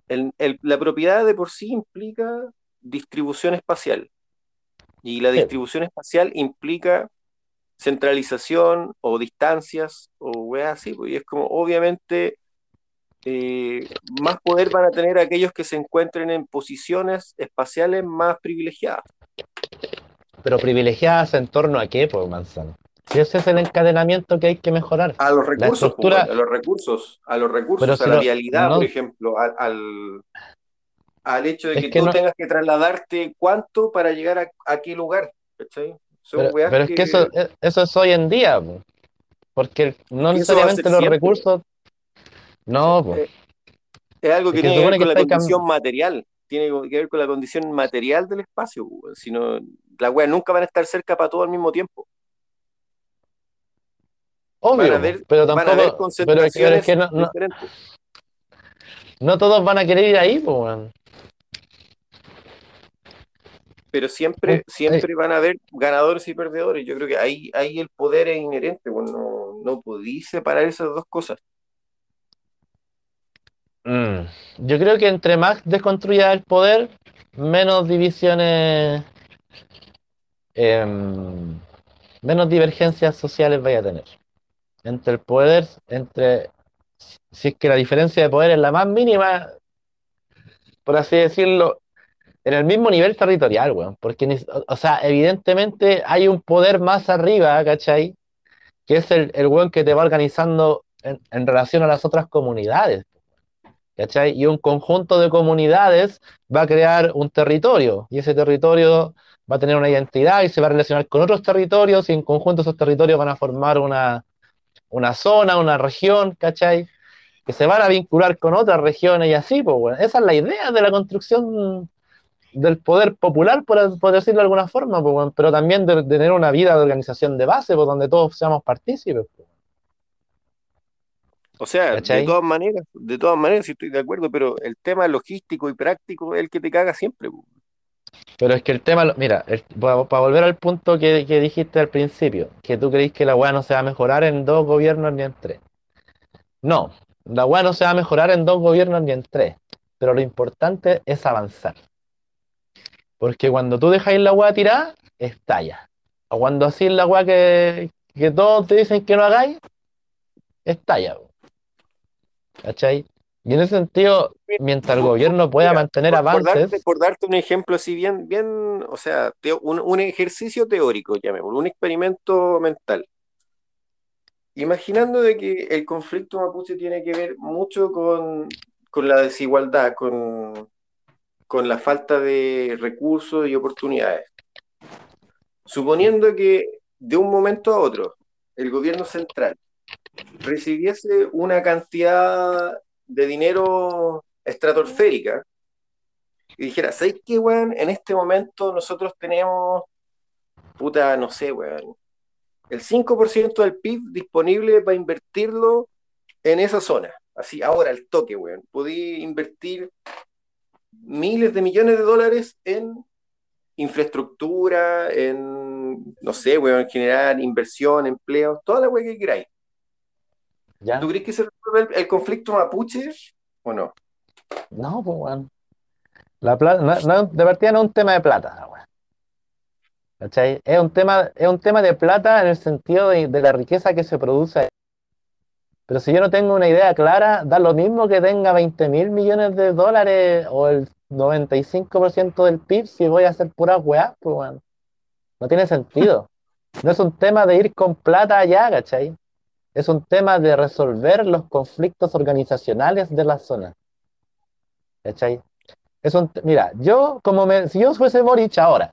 [SPEAKER 3] el- el- la propiedad de por sí implica distribución espacial y la
[SPEAKER 4] Sí.
[SPEAKER 3] distribución espacial implica centralización o distancias o weas así, pues, y es como obviamente eh, más poder van a tener aquellos que se encuentren en posiciones espaciales más privilegiadas.
[SPEAKER 4] Pero privilegiadas en torno a qué, pues, Manzano. Si ese es el encadenamiento que hay que mejorar.
[SPEAKER 3] A los recursos, pues,
[SPEAKER 4] estructura-
[SPEAKER 3] a los recursos, a los recursos,
[SPEAKER 4] Pero
[SPEAKER 3] a
[SPEAKER 4] si
[SPEAKER 3] la
[SPEAKER 4] no-
[SPEAKER 3] vialidad,
[SPEAKER 4] no-
[SPEAKER 3] por ejemplo, al, al, al hecho de que,
[SPEAKER 4] que
[SPEAKER 3] tú
[SPEAKER 4] no-
[SPEAKER 3] tengas que trasladarte cuánto para llegar a, a qué lugar,
[SPEAKER 4] Pero, es que eso, e- eso es hoy en día, po. porque no necesariamente los
[SPEAKER 3] siempre.
[SPEAKER 4] recursos. No, po.
[SPEAKER 3] Eh, es algo que
[SPEAKER 4] Es que
[SPEAKER 3] tiene que ver con la
[SPEAKER 4] cam-
[SPEAKER 3] condición material, tiene que ver con la condición material del espacio, weón. si no, las weas nunca van a estar cerca para todo al mismo tiempo.
[SPEAKER 4] obvio,
[SPEAKER 3] Van a
[SPEAKER 4] po,
[SPEAKER 3] haber,
[SPEAKER 4] pero
[SPEAKER 3] van a haber
[SPEAKER 4] tampoco. Pero, es que- no, no- no todos van a querer ir ahí, po, weón.
[SPEAKER 3] Pero siempre, siempre van a haber ganadores y perdedores. Yo creo que ahí, ahí el poder es inherente, bueno, no, no podí separar esas dos cosas.
[SPEAKER 4] Mm. Yo creo que entre más desconstruya el poder, menos divisiones, em, menos divergencias sociales vaya a tener. Entre el poder, entre, si es que la diferencia de poder es la más mínima, por así decirlo, en el mismo nivel territorial, weón. Porque, o, sea, evidentemente hay un poder más arriba, ¿cachai? Que es el, el weón que te va organizando en, en relación a las otras comunidades. ¿cachai? Y un conjunto de comunidades va a crear un territorio y ese territorio va a tener una identidad y se va a relacionar con otros territorios y en conjunto esos territorios van a formar una, una zona, una región, ¿cachai? Que se van a vincular con otras regiones y así, pues bueno, esa es la idea de la construcción del poder popular, por, por decirlo de alguna forma, pues bueno, pero también de, de tener una vida de organización de base, pues donde todos seamos partícipes. pues.
[SPEAKER 3] O sea,
[SPEAKER 4] ¿Cachai?
[SPEAKER 3] de todas maneras, de todas maneras, sí estoy de acuerdo, pero el tema logístico y práctico es el que te caga siempre.
[SPEAKER 4] Pero es que el tema, mira, para volver al punto que, que dijiste al principio, que tú creís que la weá no se va a mejorar en dos gobiernos ni en tres. No, la weá no se va a mejorar en dos gobiernos ni en tres. Pero lo importante es avanzar. Porque cuando tú dejáis la weá tirada, estalla. O cuando hacís la weá que, que todos te dicen que no hagáis, estalla. ¿Cachai? Y en ese sentido, mientras el gobierno pueda
[SPEAKER 3] Mira,
[SPEAKER 4] mantener
[SPEAKER 3] por, por darte,
[SPEAKER 4] avances,
[SPEAKER 3] por darte un ejemplo así bien, bien, o sea, teo- un, un ejercicio teórico, llamémoslo, un experimento mental. Imaginando de que el conflicto mapuche tiene que ver mucho con, con la desigualdad, con, con la falta de recursos y oportunidades. Suponiendo que de un momento a otro el gobierno central recibiese una cantidad de dinero estratosférica y dijera, ¿sabes qué, weón? En este momento nosotros tenemos, puta, no sé, weón, el 5% del PIB disponible para invertirlo en esa zona. Así, ahora, el toque, weón. Podí invertir miles de millones de dólares en infraestructura, en, no sé, weón, generar inversión, empleo, toda la weá que queráis.
[SPEAKER 4] ¿ya?
[SPEAKER 3] ¿Tú crees que se resuelve el, el conflicto mapuche o no?
[SPEAKER 4] No, pues, weón. La plata, no, no- de partida no es un tema de plata, la weá. ¿Cachai? Es un tema, es un tema de plata en el sentido de, de la riqueza que se produce. Pero si yo no tengo una idea clara, da lo mismo que tenga 20 mil millones de dólares o el 95% del PIB si voy a hacer puras weá, pues. No tiene sentido. <laughs> No es un tema de ir con plata allá, ¿cachai? Es un tema de resolver los conflictos organizacionales de la zona. ¿Cachai? Es un, mira, yo como me, si yo fuese Boric ahora,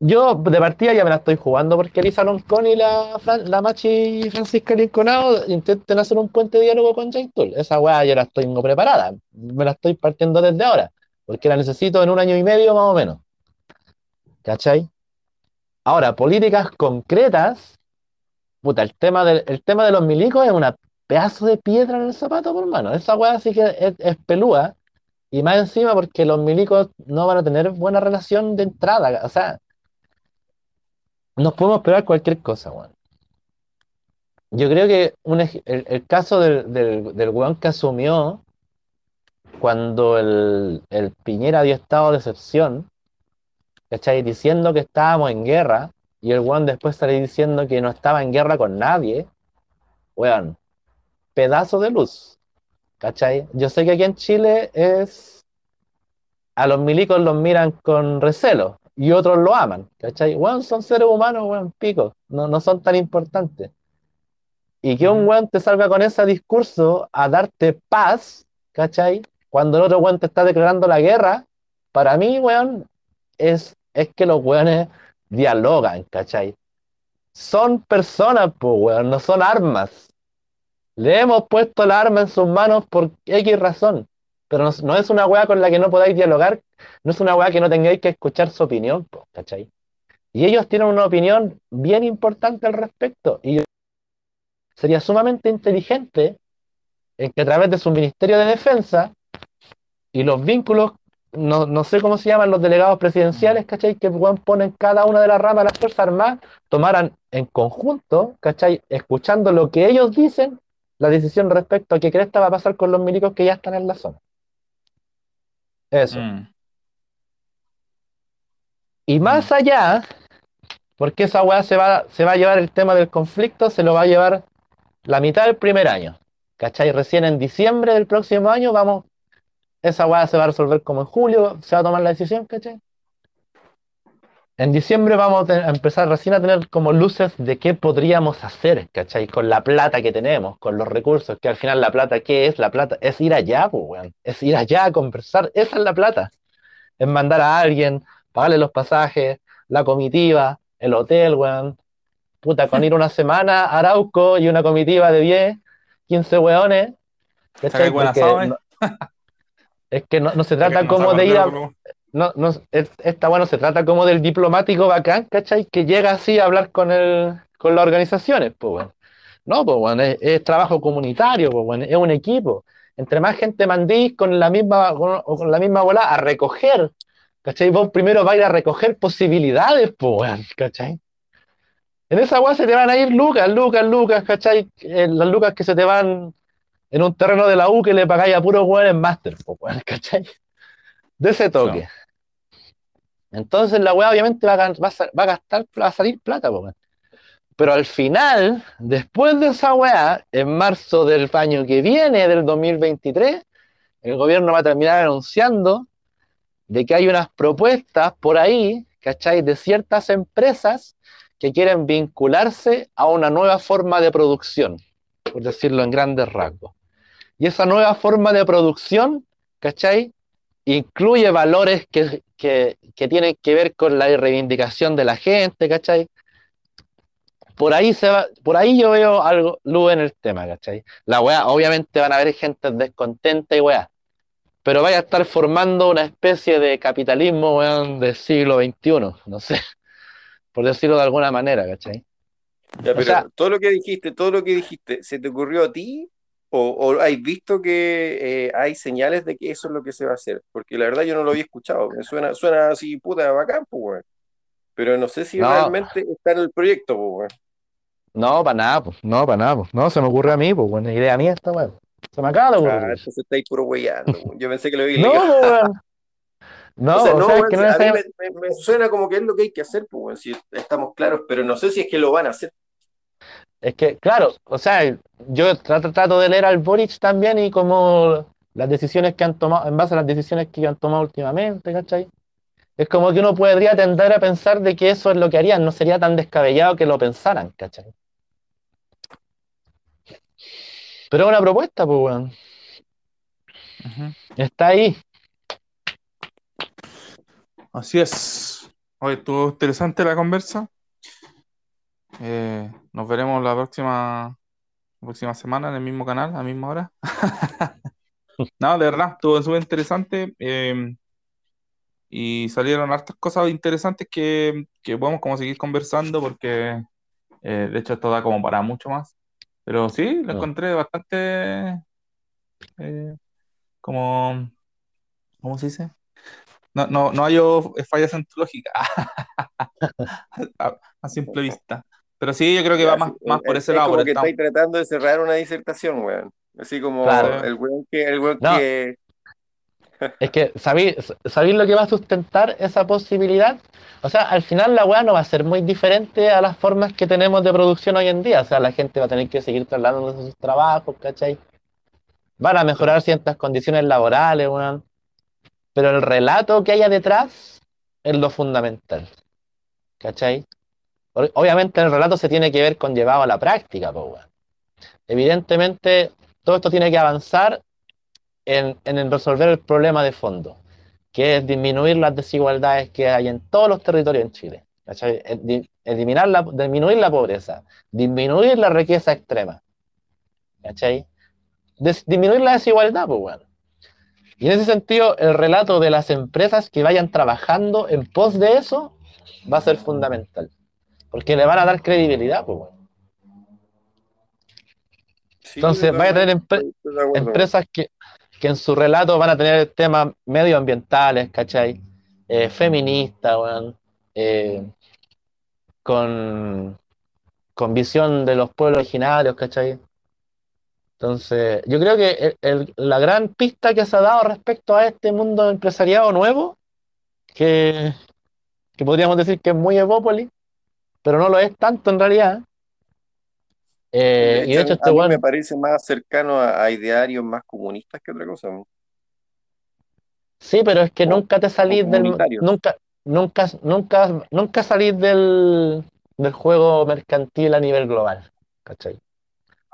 [SPEAKER 4] yo de partida ya me la estoy jugando porque Elisa Loncón y la, Fran- la Machi Francisca Linconado intenten hacer un puente de diálogo con Jaitul. Esa weá ya la estoy tengo preparada. Me la estoy partiendo desde ahora. Porque la necesito en un año y medio más o menos. ¿Cachai? Ahora, políticas concretas. Puta, el tema del, el tema de los milicos es una pedazo de piedra en el zapato, por mano. Esa weá sí que es, es pelúa. Y más encima porque los milicos no van a tener buena relación de entrada. O sea, nos podemos esperar cualquier cosa, weón. Yo creo que el, caso del, del, del weón que asumió cuando el, el Piñera dio estado de excepción, ¿cachai? Diciendo que estábamos en guerra, y el weón después salió diciendo que no estaba en guerra con nadie, weón, pedazo de luz, ¿cachai? Yo sé que aquí en Chile es a los milicos los miran con recelo y otros lo aman, ¿cachai? Weón, son seres humanos, weón, pico, no, no son tan importantes. Y que un weón te salga con ese discurso a darte paz, ¿cachai? Cuando el otro weón te está declarando la guerra, para mí, weón, es, es que los weones dialogan, ¿cachai? Son personas, pues, weón, no son armas. Le hemos puesto la arma en sus manos por X razón. Pero no, es una weá con la que no podáis dialogar, no es una weá que no tengáis que escuchar su opinión, po, ¿cachai? Y ellos tienen una opinión bien importante al respecto. Y sería sumamente inteligente en que a través de su Ministerio de Defensa y los vínculos, no, no sé cómo se llaman los delegados presidenciales, ¿cachai? Que ponen cada una de las ramas de las Fuerzas Armadas, tomaran en conjunto, ¿cachai? Escuchando lo que ellos dicen, la decisión respecto a qué cresta va a pasar con los milicos que ya están en la zona. Eso.
[SPEAKER 2] Mm.
[SPEAKER 4] Y más allá, porque esa weá se va, se va a llevar el tema del conflicto, se lo va a llevar la mitad del primer año. ¿Cachai? Recién en diciembre del próximo año vamos, esa weá se va a resolver como en julio, se va a tomar la decisión, ¿cachai? En diciembre vamos a, empezar recién a tener como luces de qué podríamos hacer, ¿cachai? Con la plata que tenemos, con los recursos, que al final la plata, ¿qué es? La plata es ir allá, pues, weón. Es ir allá a conversar, esa es la plata. Es mandar a alguien, pagarle los pasajes, la comitiva, el hotel, weón. Puta, con ir una semana a Arauco y una comitiva de 10, 15 weones.
[SPEAKER 2] ¿eh?
[SPEAKER 4] no- <laughs> es que no, no se trata como de ir a, no, no, es- esta bueno, se trata como del diplomático bacán, ¿cachai? Que llega así a hablar con el, con las organizaciones, pues bueno. No, pues, weón, es, es trabajo comunitario, pues, weón, es un equipo. Entre más gente mandís con la misma, con, con la misma bola a recoger, ¿cachai? Vos primero vais a ir a recoger posibilidades, pues, weón, ¿cachai? En esa weá se te van a ir lucas, lucas, lucas, ¿cachai? Eh, las lucas que se te van en un terreno de la U que le pagáis a puros weón en máster, pues, weón, ¿cachai? De ese toque. Entonces la weá obviamente va a, va a gastar, va a salir plata. Pero al final, después de esa weá, en marzo del año que viene, del 2023, el gobierno va a terminar anunciando de que hay unas propuestas por ahí, ¿cachai? De ciertas empresas que quieren vincularse a una nueva forma de producción, por decirlo en grandes rasgos. Y esa nueva forma de producción, ¿cachai? Incluye valores que, que, que tienen que ver con la reivindicación de la gente, ¿cachai? Por ahí se va, por ahí yo veo algo, luz en el tema, ¿cachai? La weá, obviamente van a haber gente descontenta y weá, pero vaya a estar formando una especie de capitalismo, weón, del siglo XXI, no sé, <laughs> por decirlo de alguna manera, ¿cachai?
[SPEAKER 3] Ya, pero
[SPEAKER 4] sea-
[SPEAKER 3] todo lo que dijiste, todo lo que dijiste, ¿se te ocurrió a ti? ¿O, o has visto que eh, hay señales de que eso es lo que se va a hacer? Porque la verdad yo no lo había escuchado. Me suena, suena así, puta, bacán, pues, weón. Pero no sé si
[SPEAKER 4] No.
[SPEAKER 3] realmente está en el proyecto, pues, weón.
[SPEAKER 4] No, para nada, pues, no, para nada, pues, no, se me ocurre a mí, pues, buena idea mía esta weón. Se me acaba de
[SPEAKER 3] Ah,
[SPEAKER 4] ocurrir.
[SPEAKER 3] entonces estáis puro weyando, weón. Yo pensé que lo había
[SPEAKER 4] No, pues, weón. No, <laughs>
[SPEAKER 3] O sea,
[SPEAKER 4] o
[SPEAKER 3] no,
[SPEAKER 4] sea, que no
[SPEAKER 3] a mí me, me- me suena como que es lo que hay que hacer, pues, weón, si estamos claros, pero no sé si es que lo van a hacer.
[SPEAKER 4] Es que, claro, o sea, yo trato, trato de leer al Boric también y como las decisiones que han tomado, en base a las decisiones que han tomado últimamente, ¿cachai? Es como que uno podría tender a pensar de que eso es lo que harían, no sería tan descabellado que lo pensaran, ¿cachai? Pero es una propuesta, pues, weón.
[SPEAKER 2] Ujú.
[SPEAKER 4] Está ahí.
[SPEAKER 2] Así es. Hoy estuvo interesante la conversa. Eh, nos veremos la próxima, la próxima semana en el mismo canal, a la misma hora. <laughs> No, de verdad, estuvo súper interesante. eh, y salieron hartas cosas interesantes que, que podemos como seguir conversando porque eh, de hecho esto da como para mucho más. Pero sí, lo encontré bastante eh, como, ¿cómo se dice? No, no, no hay fallas en tu lógica <laughs> a, a simple vista. Pero sí, yo creo que
[SPEAKER 3] Ya,
[SPEAKER 2] va más, más por
[SPEAKER 3] es-
[SPEAKER 2] ese
[SPEAKER 3] es
[SPEAKER 2] lado,
[SPEAKER 3] como
[SPEAKER 2] por
[SPEAKER 3] que estáis tratando de cerrar una disertación, weón. Así como
[SPEAKER 4] Claro.
[SPEAKER 3] el weón que, el weón
[SPEAKER 4] No.
[SPEAKER 3] que <laughs>
[SPEAKER 4] Es que, ¿sabéis, sabéis lo que va a sustentar esa posibilidad? O sea, al final la weá no va a ser muy diferente a las formas que tenemos de producción hoy en día. O sea, la gente va a tener que seguir trasladándose a sus trabajos, ¿cachai? Van a mejorar ciertas condiciones laborales, weón. Pero el relato que haya detrás es lo fundamental. ¿Cachai? Obviamente el relato se tiene que ver con llevado a la práctica, pues. Evidentemente, todo esto tiene que avanzar en, en resolver el problema de fondo, que es disminuir las desigualdades que hay en todos los territorios en Chile. eliminar la, disminuir la pobreza, disminuir la riqueza extrema. disminuir la desigualdad, pues. Y en ese sentido, el relato de las empresas que vayan trabajando en pos de eso va a ser fundamental. Porque le van a dar credibilidad, pues.
[SPEAKER 3] Sí,
[SPEAKER 4] Entonces, vaya a tener empre- empresas que, que en su relato van a tener temas medioambientales, ¿cachai? Eh, feministas, weón, eh, con, con visión de los pueblos originarios, ¿cachai? Entonces, yo creo que el- el- la gran pista que se ha dado respecto a este mundo empresariado nuevo, que, que podríamos decir que es muy Evópolis, pero no lo es tanto en realidad. Eh, y de hecho,
[SPEAKER 3] a
[SPEAKER 4] este
[SPEAKER 3] mí
[SPEAKER 4] weón-
[SPEAKER 3] me parece más cercano a, a idearios más comunistas que otra cosa. ¿no?
[SPEAKER 4] Sí, pero es que
[SPEAKER 3] O-
[SPEAKER 4] nunca te salís del nunca nunca nunca nunca salís del, del juego mercantil a nivel global, ¿cachai?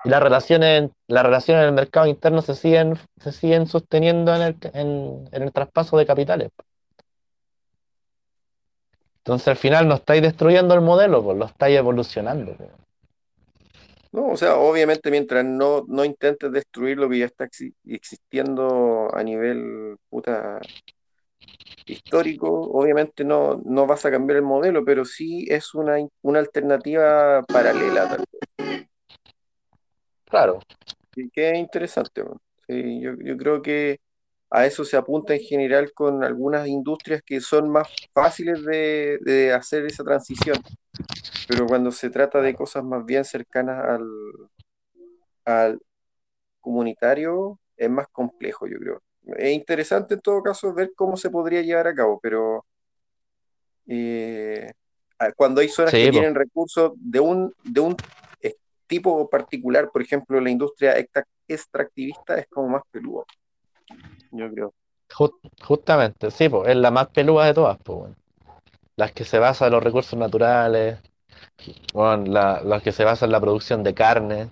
[SPEAKER 4] Y las relaciones las relaciones en el mercado interno se siguen se siguen sosteniendo en el en, en el traspaso de capitales. Entonces al final no estáis destruyendo el modelo, pues lo estáis evolucionando. pues.
[SPEAKER 3] No, o sea, obviamente mientras no, no intentes destruir lo que ya está exi- existiendo a nivel puta histórico, obviamente no, no vas a cambiar el modelo, pero sí es una, una alternativa paralela. tal vez.
[SPEAKER 4] claro.
[SPEAKER 3] Y que es interesante. Sí, yo, yo creo que a eso se apunta en general con algunas industrias que son más fáciles de, de hacer esa transición. Pero cuando se trata de cosas más bien cercanas al, al comunitario, es más complejo, yo creo. Es interesante en todo caso ver cómo se podría llevar a cabo, pero eh, cuando hay zonas
[SPEAKER 4] Sí,
[SPEAKER 3] que
[SPEAKER 4] po.
[SPEAKER 3] tienen recursos de un, de un tipo particular, por ejemplo, la industria extra- extractivista es como más peludo, yo creo.
[SPEAKER 4] Ju- justamente, sí, pues, es la más peluda de todas, pues, weón. Las que se basan en los recursos naturales, la- las que se basan en la producción de carne,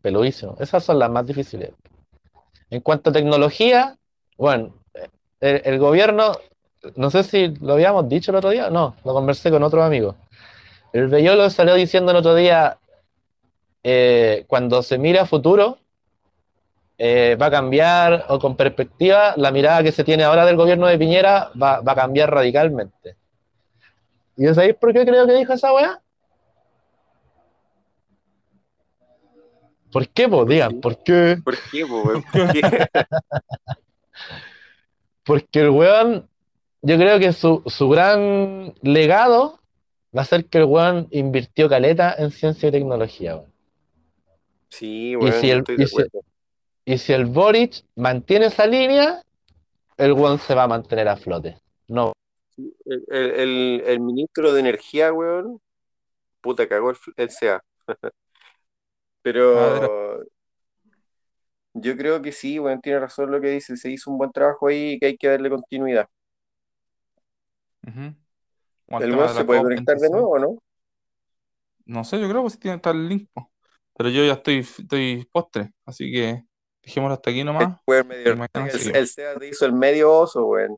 [SPEAKER 4] peludísimo. Esas son las más difíciles. En cuanto a tecnología, bueno, el, el gobierno, no sé si lo habíamos dicho el otro día, no, lo conversé con otros amigos. El Bellolo salió diciendo el otro día, eh, cuando se mira a futuro, eh, va a cambiar, o con perspectiva, la mirada que se tiene ahora del gobierno de Piñera va, va a cambiar radicalmente. ¿Y sabéis por qué creo que dijo esa weá? ¿Por qué, pues? Digan, ¿por qué?
[SPEAKER 3] ¿Por qué, po? ¿Por qué? <laughs>
[SPEAKER 4] Porque el weón, yo creo que su, su gran legado va a ser que el weón invirtió caleta en ciencia y tecnología, weón.
[SPEAKER 3] Sí, weón,
[SPEAKER 4] si el- y si-
[SPEAKER 3] acuerdo.
[SPEAKER 4] Y si el Boric mantiene esa línea, el weón se va a mantener a flote. No,
[SPEAKER 3] El, el- el- el ministro de Energía, weón, puta, cagó el, el CA. <laughs> Pero yo creo que sí, weón, tiene razón lo que dice. Se hizo un buen trabajo ahí y que hay que darle continuidad. ¿El weón se puede
[SPEAKER 2] COP
[SPEAKER 3] conectar de
[SPEAKER 2] 26.
[SPEAKER 3] nuevo no?
[SPEAKER 2] No sé, yo creo que sí tiene que estar el link. Pero yo ya estoy, estoy postre, así que dejémoslo hasta aquí nomás.
[SPEAKER 3] Medio- el, el te hizo el medio oso, weón.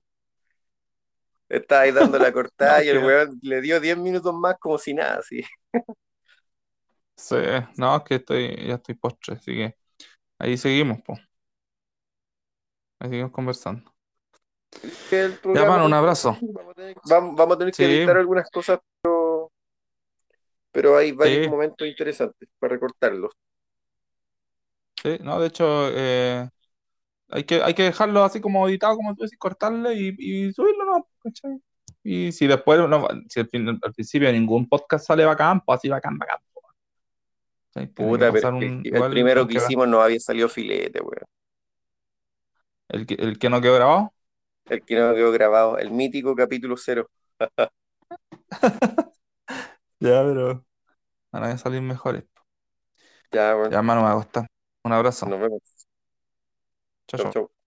[SPEAKER 3] Estaba ahí dando la <laughs> cortada
[SPEAKER 2] No,
[SPEAKER 3] y el
[SPEAKER 2] que-
[SPEAKER 3] weón le dio 10 minutos más como si nada, sí.
[SPEAKER 2] Sí, no, es que estoy, ya estoy postre, así que ahí seguimos, po. Ahí seguimos conversando.
[SPEAKER 3] El
[SPEAKER 2] Ya, mano, un abrazo.
[SPEAKER 3] Vamos a tener, vamos, vamos a tener que editar algunas cosas, pero, pero hay varios
[SPEAKER 2] Sí.
[SPEAKER 3] momentos interesantes para recortarlos.
[SPEAKER 2] Sí, no, de hecho, eh, hay que, hay que dejarlo así como editado, como tú decís, cortarle y, y subirlo, ¿no? ¿Cachai? Y si después, no, si al, fin- al principio ningún podcast sale bacán, pues así bacán, bacán. po. ¿Cachai? Tiene que
[SPEAKER 3] Puta, pero
[SPEAKER 2] pasar
[SPEAKER 3] es que
[SPEAKER 2] un-
[SPEAKER 3] el
[SPEAKER 2] igual,
[SPEAKER 3] primero que hicimos no había salido filete, weón.
[SPEAKER 2] El que, el que no quedó grabado.
[SPEAKER 3] El que no quedó grabado, el mítico capítulo cero. <laughs>
[SPEAKER 2] Ya, pero van a salir mejores.
[SPEAKER 3] Ya, bueno,
[SPEAKER 2] Ya, hermano, me va a costar. Un abrazo.
[SPEAKER 3] nos vemos.
[SPEAKER 2] Chao,
[SPEAKER 3] Chau,
[SPEAKER 2] chao.
[SPEAKER 3] chau.